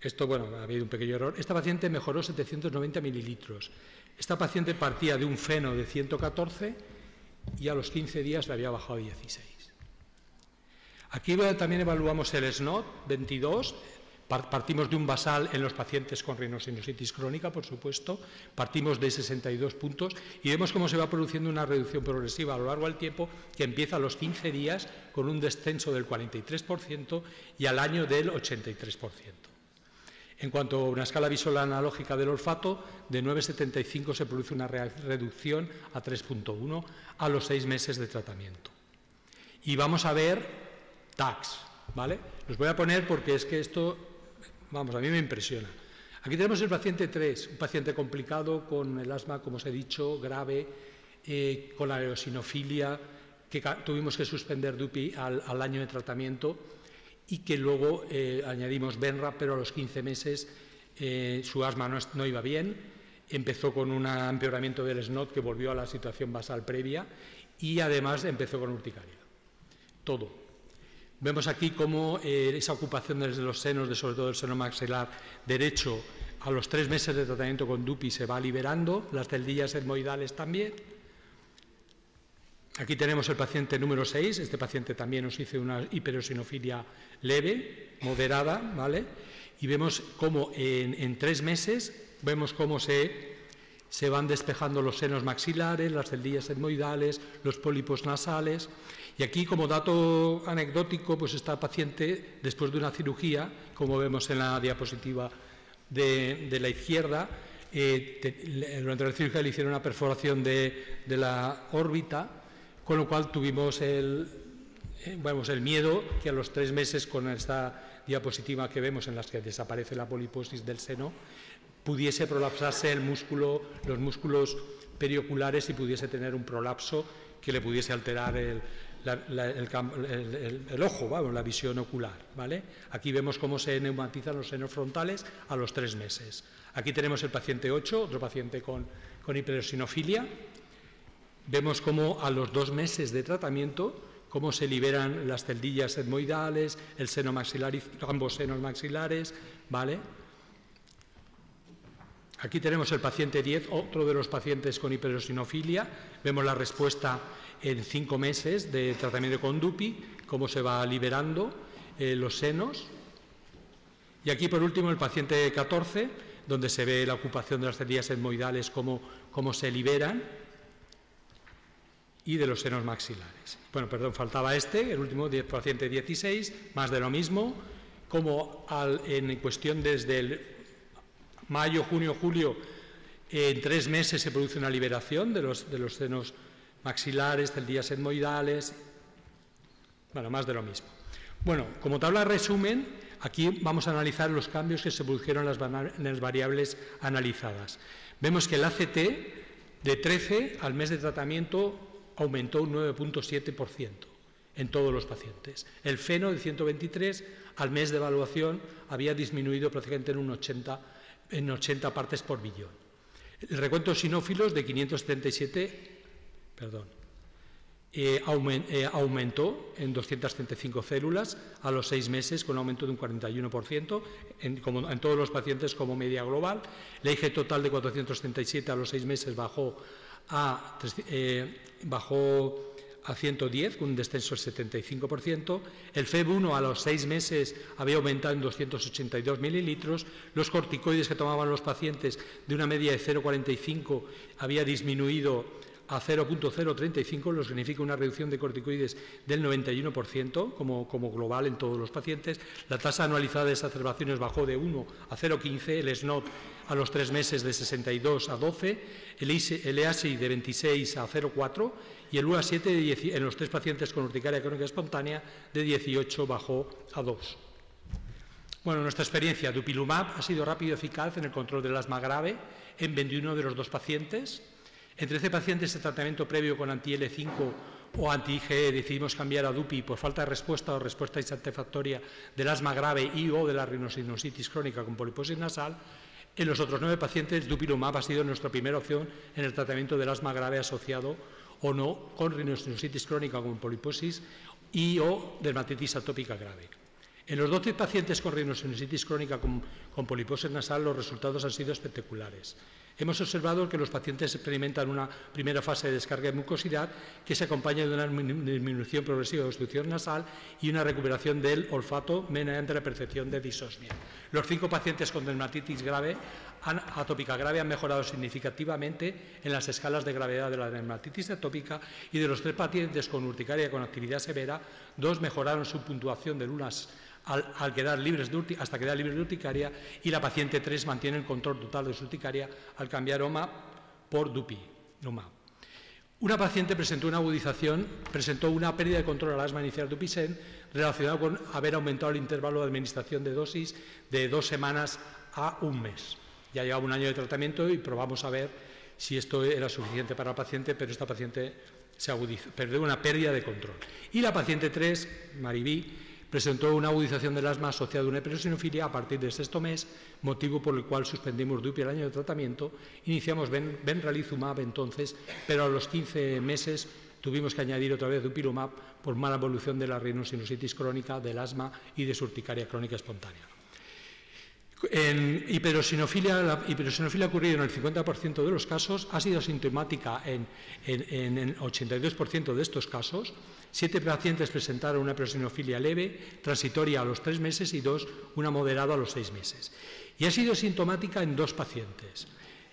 Esto, bueno, ha habido un pequeño error. Esta paciente mejoró 790 mililitros. Esta paciente partía de un feno de 114 y a los 15 días le había bajado a 16. Aquí también evaluamos el SNOT 22, Partimos de un basal en los pacientes con rinosinusitis crónica, por supuesto, partimos de 62 puntos y vemos cómo se va produciendo una reducción progresiva a lo largo del tiempo que empieza a los 15 días con un descenso del 43% y al año del 83%. En cuanto a una escala visual analógica del olfato, de 9,75 se produce una reducción a 3,1 a los seis meses de tratamiento. Y vamos a ver TACs, ¿vale? Los voy a poner porque es que esto Vamos, a mí me impresiona. Aquí tenemos el paciente 3, un paciente complicado con el asma, como os he dicho, grave, eh, con la eosinofilia, que tuvimos que suspender DUPI al, año de tratamiento y que luego eh, añadimos Benra, pero a los 15 meses eh, su asma no, no, iba bien, empezó con un empeoramiento del SNOT que volvió a la situación basal previa y además empezó con urticaria. Todo. Vemos aquí cómo eh, esa ocupación desde los senos, de sobre todo el seno maxilar derecho, a los tres meses de tratamiento con DUPI se va liberando, las celdillas etmoidales también. Aquí tenemos el paciente número 6, este paciente también nos hizo una hiperosinofilia leve, moderada, ¿vale? Y vemos cómo en, tres meses, vemos cómo se, se van despejando los senos maxilares, las celdillas etmoidales, los pólipos nasales, y aquí, como dato anecdótico, pues esta paciente, después de una cirugía, como vemos en la diapositiva de, la izquierda, eh, durante la cirugía le hicieron una perforación de, la órbita, con lo cual tuvimos el, eh, el miedo que a los tres meses, con esta diapositiva que vemos en la que desaparece la poliposis del seno, pudiese prolapsarse el músculo, los músculos perioculares y pudiese tener un prolapso que le pudiese alterar el, ojo, la visión ocular. ¿vale? Aquí vemos cómo se neumatizan los senos frontales a los tres meses. Aquí tenemos el paciente 8, otro paciente con, hiperosinofilia. Vemos cómo a los dos meses de tratamiento cómo se liberan las celdillas etmoidales, el seno maxilar ambos senos maxilares, ¿vale? Aquí tenemos el paciente 10, otro de los pacientes con hiperosinofilia. Vemos la respuesta en cinco meses de tratamiento con DUPI, cómo se va liberando eh, los senos. Y aquí, por último, el paciente 14, donde se ve la ocupación de las celdillas etmoidales, cómo, cómo se liberan, y de los senos maxilares. Bueno, perdón, faltaba este, el último paciente 16, más de lo mismo, como en cuestión desde el mayo, junio, julio, en tres meses se produce una liberación de los, senos maxilares, celdillas etmoidales, bueno, más de lo mismo. Bueno, como tabla de resumen, aquí vamos a analizar los cambios que se produjeron en las variables analizadas. Vemos que el ACT de 13 al mes de tratamiento aumentó un 9.7% en todos los pacientes. El feno de 123 al mes de evaluación había disminuido prácticamente en un 80, en 80 partes por billón. El recuento sinófilos de 577 perdón, eh, eh, aumentó en 235 células a los seis meses con un aumento de un 41% en, como, en todos los pacientes como media global. La IG total de 437 a los seis meses bajó a, eh, bajó a 110, con un descenso del 75%. El FEB1 a los seis meses había aumentado en 282 mililitros. Los corticoides que tomaban los pacientes de una media de 0,45 había disminuido a 0.035, lo que significa una reducción de corticoides del 91%, como, como, global en todos los pacientes. La tasa anualizada de exacerbaciones bajó de 1 a 0.15, el SNOT a los tres meses de 62 a 12, el, EASI de 26 a 0.4 y el UA7 en los tres pacientes con urticaria crónica espontánea de 18 bajó a 2. Bueno, nuestra experiencia, Dupilumab ha sido rápido y eficaz en el control del asma grave en 21 de los dos pacientes. En 13 pacientes de tratamiento previo con anti-L5 o anti-IgE decidimos cambiar a DUPI por falta de respuesta o respuesta insatisfactoria del asma grave y o de la rinosinusitis crónica con poliposis nasal. En los otros nueve pacientes, Dupilumab ha sido nuestra primera opción en el tratamiento del asma grave asociado o no con rinosinusitis crónica con poliposis y o dermatitis atópica grave. En los 12 pacientes con rinosinusitis crónica con, con poliposis nasal los resultados han sido espectaculares. Hemos observado que los pacientes experimentan una primera fase de descarga de mucosidad que se acompaña de una disminución progresiva de obstrucción nasal y una recuperación del olfato mediante la percepción de disosmia. Los cinco pacientes con dermatitis grave atópica grave han mejorado significativamente en las escalas de gravedad de la dermatitis atópica y de los tres pacientes con urticaria con actividad severa, dos mejoraron su puntuación de lunas al, quedar libres de hasta quedar libres de urticaria y la paciente 3 mantiene el control total de su urticaria al cambiar OMA por DUPI. Una paciente presentó una agudización, presentó una pérdida de control al asma inicial DUPISEN relacionado con haber aumentado el intervalo de administración de dosis de dos semanas a un mes. Ya llevaba un año de tratamiento y probamos a ver si esto era suficiente para la paciente, pero esta paciente se agudizó, perdió una pérdida de control. Y la paciente 3, Maribí, presentó una agudización del asma asociada a una hiperesinofilia a partir del sexto mes, motivo por el cual suspendimos DUPI el año de tratamiento. Iniciamos ben, benralizumab entonces, pero a los 15 meses tuvimos que añadir otra vez Dupilumab por mala evolución de la rinosinositis crónica, del asma y de surticaria crónica espontánea. En hiperosinofilia, la hiperosinofilia ocurrida en el 50% de los casos ha sido sintomática en, el 82% de estos casos Siete pacientes presentaron una presinofilia leve, transitoria a los tres meses y dos, una moderada a los seis meses. Y ha sido sintomática en dos pacientes.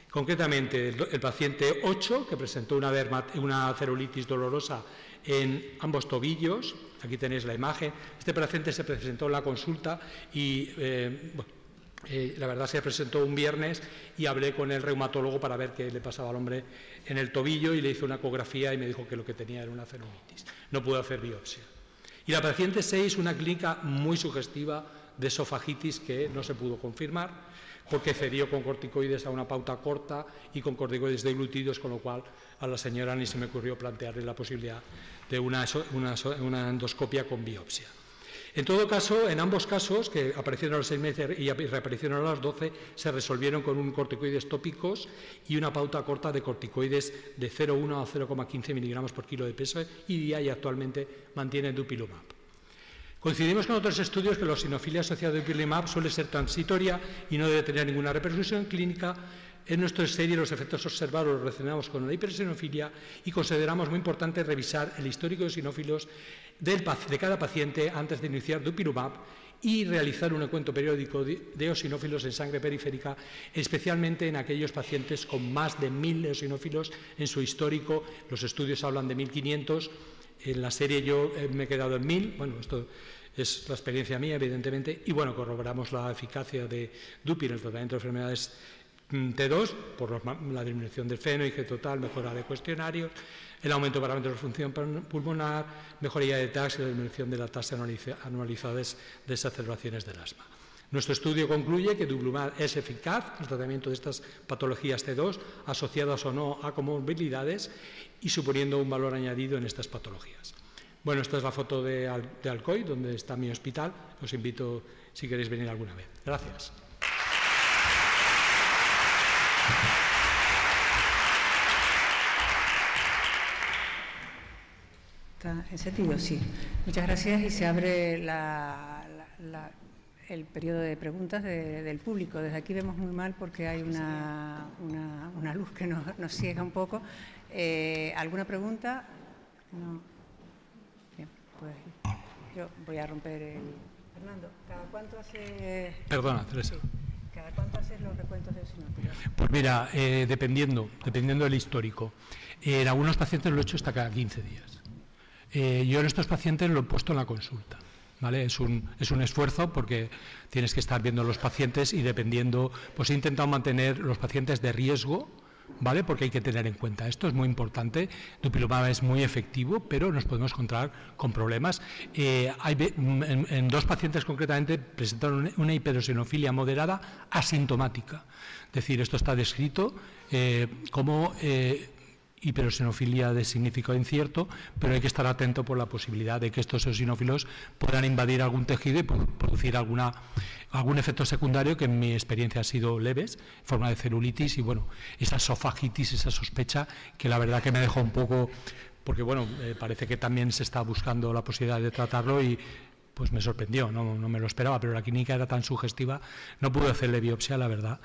Concretamente, el, paciente 8, que presentó una, una cerulitis dolorosa en ambos tobillos, aquí tenéis la imagen, este paciente se presentó en la consulta y eh, eh, la verdad se presentó un viernes y hablé con el reumatólogo para ver qué le pasaba al hombre en el tobillo y le hizo una ecografía y me dijo que lo que tenía era una celulitis. No pudo hacer biopsia. Y la paciente 6, una clínica muy sugestiva de esofagitis que no se pudo confirmar porque cedió con corticoides a una pauta corta y con corticoides deglutidos, con lo cual a la señora ni se me ocurrió plantearle la posibilidad de una endoscopia con biopsia. En todo caso, en ambos casos, que aparecieron a los seis meses y reaparecieron a los 12, se resolvieron con un corticoides tópicos y una pauta corta de corticoides de 0,1 a 0,15 miligramos por kilo de peso y día y actualmente mantiene dupilumab. Coincidimos con otros estudios que la sinofilia asociada a dupilumab suele ser transitoria y no debe tener ninguna repercusión clínica. En nuestra serie los efectos observados los relacionamos con la hipersinofilia y consideramos muy importante revisar el histórico de sinófilos de cada paciente antes de iniciar dupilumab y realizar un encuentro periódico de eosinófilos en sangre periférica, especialmente en aquellos pacientes con más de 1.000 eosinófilos en su histórico. Los estudios hablan de 1.500. En la serie yo eh, me he quedado en 1.000. Bueno, esto es la experiencia mía, evidentemente. Y bueno, corroboramos la eficacia de DUPI en el tratamiento de enfermedades T2 por la disminución del feno que total, mejora de cuestionarios, el aumento de parámetros de función pulmonar, mejoría de TAX y la disminución de la tasa anualizada de desaceleraciones del asma. Nuestro estudio concluye que Dublumab es eficaz en el tratamiento de estas patologías T2 asociadas o no a comorbilidades y suponiendo un valor añadido en estas patologías. Bueno, esta es la foto de, de Alcoy, donde está mi hospital. Os invito si queréis venir alguna vez. Gracias. En sentido, sí. Muchas gracias y se abre el periodo de preguntas del público. Desde aquí vemos muy mal porque hay una, luz que nos, ciega un poco. Eh, ¿Alguna pregunta? No. Bien, pues yo voy a romper el... Fernando, ¿cada cuánto hace...? Perdona, Teresa. ¿Cada cuánto haces los recuentos de sinófilos? Pues mira, eh, dependiendo, dependiendo del histórico. en algunos pacientes lo he hecho hasta cada 15 días. Eh, yo en estos pacientes lo he puesto en la consulta. ¿Vale? Es, un, es un esfuerzo porque tienes que estar viendo los pacientes y dependiendo, pues he intentado mantener los pacientes de riesgo, Porque hay que tener en cuenta esto, es muy importante. Dupilumab es muy efectivo, pero nos podemos encontrar con problemas. Eh, hay, en, dos pacientes concretamente presentaron una hiperosinofilia moderada asintomática. Es decir, esto está descrito eh, como hiperosinofilia de significado incierto, pero hay que estar atento por la posibilidad de que estos eosinófilos puedan invadir algún tejido y producir alguna, algún efecto secundario que en mi experiencia ha sido leves, en forma de celulitis y bueno, esa sofagitis, esa sospecha que la verdad que me dejó un poco, porque bueno, eh, parece que también se está buscando la posibilidad de tratarlo y pues me sorprendió, no, no me lo esperaba, pero la clínica era tan sugestiva, no pude hacerle biopsia, la verdad,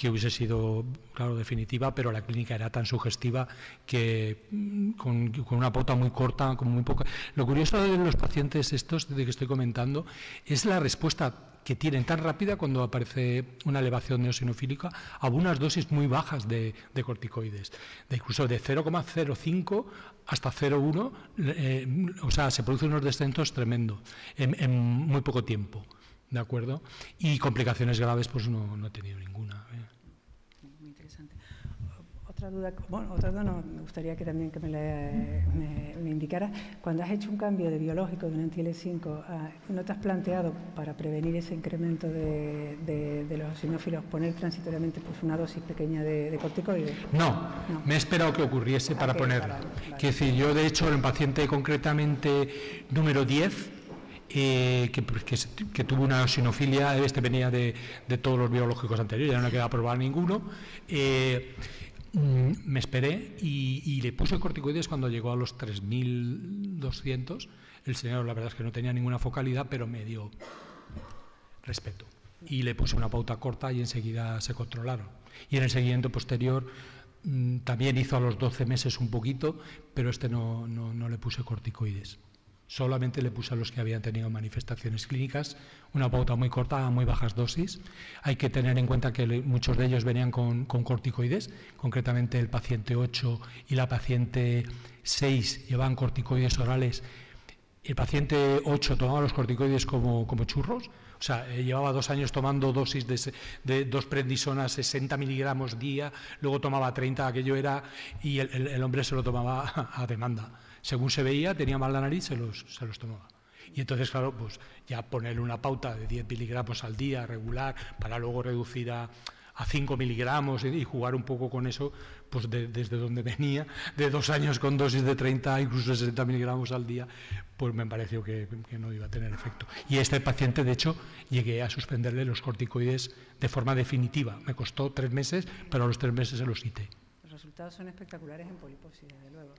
que hubiese sido, claro, definitiva, pero la clínica era tan sugestiva que mm, con, una pauta muy corta, como muy poca. Lo curioso de los pacientes estos de que estoy comentando es la respuesta que tienen tan rápida cuando aparece una elevación neosinofílica a unas dosis muy bajas de, corticoides, de incluso de 0,05 hasta 0,1, eh, o sea, se producen unos descensos tremendos en, muy poco tiempo, ¿de acuerdo? Y complicaciones graves, pues no, no he tenido ninguna. ¿eh? Otra duda, bueno, otra duda no, me gustaría que también que me, me, indicara, cuando has hecho un cambio de biológico de un anti 5 ¿no te has planteado para prevenir ese incremento de, de, los sinófilos poner transitoriamente pues, una dosis pequeña de, corticoides? No, me he esperado que ocurriese para ponerla. Quiero decir, yo de hecho en paciente concretamente número 10, eh, que, que, tuvo una sinofilia, este venía de, todos los biológicos anteriores, ya no le queda probar ninguno. Eh, Mm, me esperé y, le puse corticoides cuando llegó a los 3.200. El señor, la verdad es que no tenía ninguna focalidad, pero me dio respeto. Y le puse una pauta corta y enseguida se controlaron. Y en el seguimiento posterior mm, también hizo a los 12 meses un poquito, pero este no, no le puse corticoides. Solamente le puse a los que habían tenido manifestaciones clínicas, una pauta muy corta a muy bajas dosis. Hay que tener en cuenta que muchos de ellos venían con, corticoides, concretamente el paciente 8 y la paciente 6 llevaban corticoides orales. El paciente 8 tomaba los corticoides como, churros, o sea, eh, llevaba dos años tomando dosis de, dos prednisonas, 60 miligramos día, luego tomaba 30, aquello era, y el hombre se lo tomaba *laughs* a demanda según se veía, tenía mal la nariz, se los, se los tomaba. Y entonces, claro, pues ya ponerle una pauta de 10 miligramos al día regular para luego reducir a, a 5 miligramos y, jugar un poco con eso, pues desde donde venía, de dos años con dosis de 30, incluso 60 miligramos al día, pues me pareció que, que, no iba a tener efecto. Y este paciente, de hecho, llegué a suspenderle los corticoides de forma definitiva. Me costó tres meses, pero a los tres meses se los quité. Los resultados son espectaculares en poliposis, desde luego.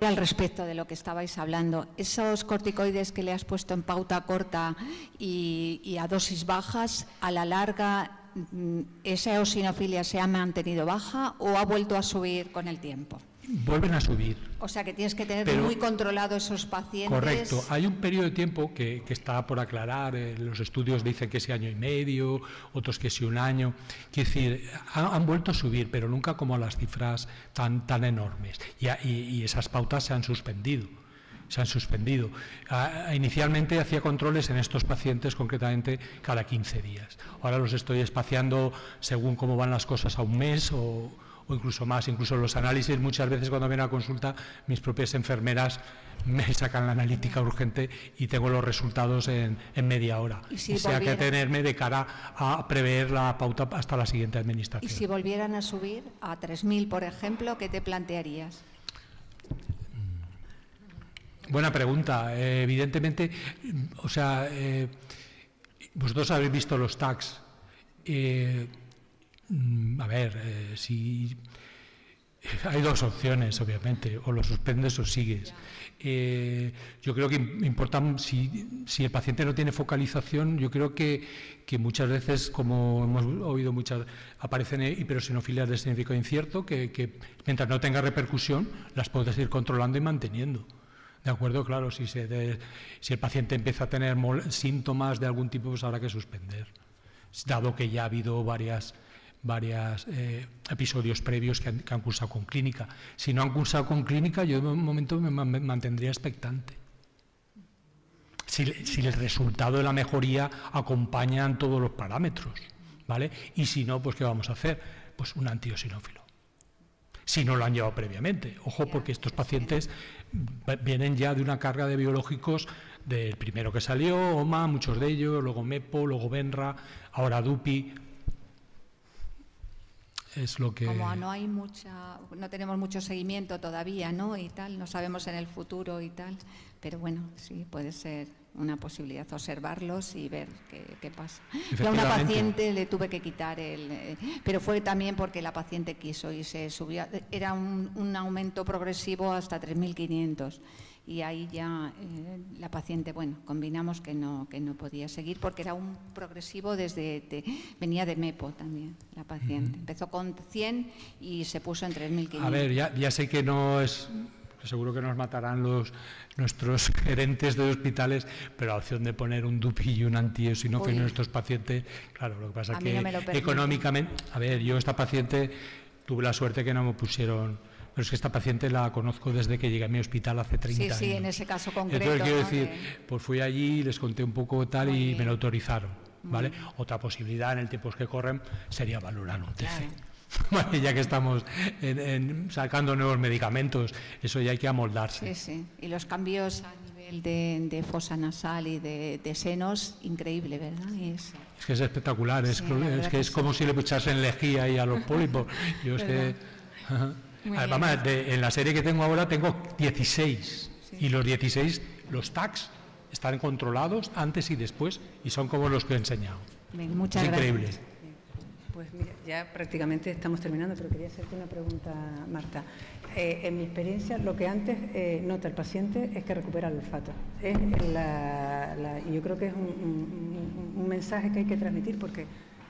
Al respecto de lo que estabais hablando, esos corticoides que le has puesto en pauta corta y, y a dosis bajas, a la larga, mm, ¿esa eosinofilia se ha mantenido baja o ha vuelto a subir con el tiempo? Vuelven a subir. O sea que tienes que tener muy controlado esos pacientes. Correcto. Hay un periodo de tiempo que, está por aclarar. Eh, los estudios dicen que es año y medio, otros que es un año. Quiero decir, han, vuelto a subir, pero nunca como las cifras tan, tan enormes. Y, esas pautas se han suspendido. Se han suspendido. inicialmente hacía controles en estos pacientes concretamente cada 15 días. Ahora los estoy espaciando según cómo van las cosas a un mes o, o incluso más. Incluso los análisis, muchas veces cuando vienen a consulta, mis propias enfermeras me *laughs* sacan la analítica urgente y tengo los resultados en, media hora. o sea que tenerme de cara a prever la pauta hasta la siguiente administración. ¿Y si volvieran a subir a 3.000, por ejemplo, qué te plantearías? Mm. Buena pregunta. Eh, evidentemente, o sea, eh, vosotros habéis visto los tags. Eh, Mm, a ver, eh, si *laughs* hay dos opciones, obviamente, o lo suspendes o sigues. Eh, yo creo que importa, si, si, el paciente no tiene focalización, yo creo que, que muchas veces, como hemos oído muchas, aparecen hiperosinofilias de significado incierto, que, que, mientras no tenga repercusión, las puedes ir controlando y manteniendo. ¿De acuerdo? Claro, si, se si el paciente empieza a tener síntomas de algún tipo, pues habrá que suspender, dado que ya ha habido varias varios eh, episodios previos que han, cursado con clínica. Si no han cursado con clínica, yo de momento me, mantendría expectante. Si, el resultado de la mejoría acompañan todos los parámetros, ¿vale? Y si no, pues ¿qué vamos a hacer? Pues un antiosinófilo. Si no lo han llevado previamente. Ojo, porque estos pacientes vienen ya de una carga de biológicos del primero que salió, OMA, muchos de ellos, luego MEPO, luego BENRA, ahora DUPI, lo que... Como no hay mucha, no tenemos mucho seguimiento todavía, ¿no? Y tal, no sabemos en el futuro y tal, pero bueno, sí, puede ser una posibilidad, observarlos y ver qué, qué pasa. A una paciente le tuve que quitar el... eh, pero fue también porque la paciente quiso y se subía, era un, un aumento progresivo hasta 3.500 y ahí ya eh, la paciente, bueno, combinamos que no, que no podía seguir porque era un progresivo desde, de- venía de MEPO también la paciente. Empezó con 100 y se puso en 3.500. A ver, ya, ya sé que no es, que seguro que nos matarán los nuestros *laughs* gerentes de hospitales, pero la opción de poner un DUPI y un antieosinófilo Uy. en estos pacientes, claro, lo que pasa es que no económicamente, a ver, yo esta paciente tuve la suerte que no me pusieron, pero es que esta paciente la conozco desde que llegué a mi hospital hace 30 Sí, años. sí, en ese caso concreto. Entonces quiero ¿no? decir, De- pues fui allí, les conté un poco tal Muy y bien. me lo autorizaron, ¿vale? Otra posibilidad en el tiempo que corren sería valorar un TC. Claro. *laughs* Vale, ya que estamos en- en sacando nuevos medicamentos, eso ya hay que amoldarse. Sí, sí. Y los cambios a nivel de, de fosa nasal y de, de senos, increíble, ¿verdad? Y es- Es que es espectacular, es, Sí, es que es sí. como si le echasen lejía ahí a los pólipos. *laughs* Yo es que... *laughs* Muy de- en la serie que tengo ahora tengo 16 y los 16, los tags están controlados antes y después y son como los que he enseñado. Bien, muchas es gracias. increíble. Pues mira, ya prácticamente estamos terminando, pero quería hacerte una pregunta, Marta. Eh, en mi experiencia, lo que antes eh, nota el paciente es que recupera el olfato. Es la- la- y yo creo que es un, un- un- un mensaje que hay que transmitir porque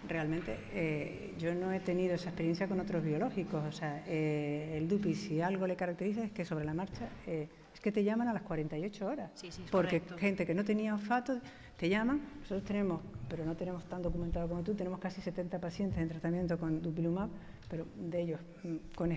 realmente eh, yo no he tenido esa experiencia con otros biológicos. O sea, eh, el DUPI, si algo le caracteriza es que sobre la marcha eh, es que te llaman a las 48 horas. Sí, sí, porque correcto. gente que no tenía olfato te llaman. Nosotros tenemos, pero no tenemos tan documentado como tú, tenemos casi 70 pacientes en tratamiento con dupilumab, pero de ellos mm, con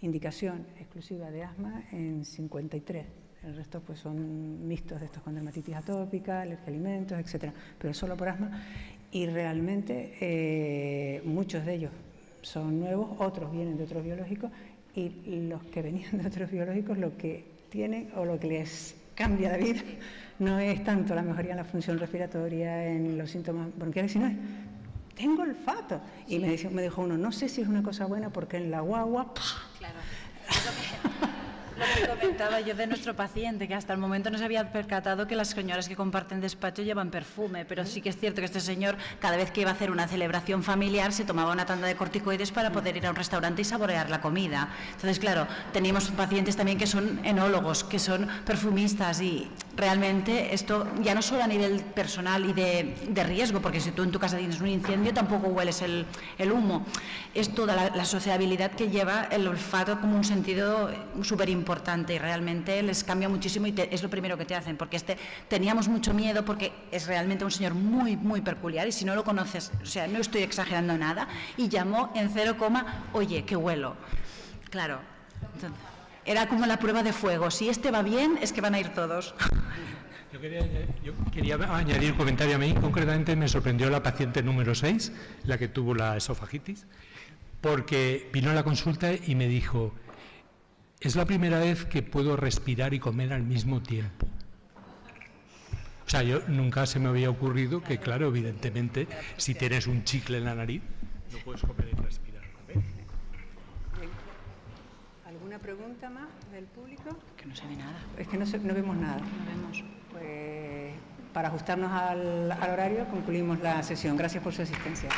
indicación exclusiva de asma en 53. El resto pues son mixtos de estos con dermatitis atópica, alergia a alimentos, etcétera, pero solo por asma. Y realmente eh, muchos de ellos son nuevos, otros vienen de otros biológicos y los que venían de otros biológicos lo que tienen o lo que les cambia la vida no es tanto la mejoría en la función respiratoria, en los síntomas bronquiales, sino es tengo olfato. Y me, dijo, me dijo uno, no sé si es una cosa buena porque en la guagua... ¡pah! Claro. Comentaba yo de nuestro paciente, que hasta el momento no se había percatado que las señoras que comparten despacho llevan perfume, pero sí que es cierto que este señor, cada vez que iba a hacer una celebración familiar, se tomaba una tanda de corticoides para poder ir a un restaurante y saborear la comida. Entonces, claro, teníamos pacientes también que son enólogos, que son perfumistas y realmente esto ya no solo a nivel personal y de, de riesgo, porque si tú en tu casa tienes un incendio tampoco hueles el, el humo, es toda la, sociabilidad que lleva el olfato como un sentido súper importante y realmente les cambia muchísimo y te- es lo primero que te hacen, porque este teníamos mucho miedo porque es realmente un señor muy, muy peculiar y si no lo conoces, o sea, no estoy exagerando nada, y llamó en cero coma, oye, qué huelo. Claro. Era como la prueba de fuego. Si este va bien, es que van a ir todos. Yo quería, añadir un comentario a mí. Concretamente me sorprendió la paciente número 6, la que tuvo la esofagitis, porque vino a la consulta y me dijo, es la primera vez que puedo respirar y comer al mismo tiempo. O sea, yo nunca se me había ocurrido que, claro, evidentemente, si tienes un chicle en la nariz, no puedes comer y respirar. ¿Alguna pregunta más del público? Que no se ve nada. Es que no, se- no vemos nada. No vemos. Pues para ajustarnos al, al horario concluimos la sesión. Gracias por su asistencia.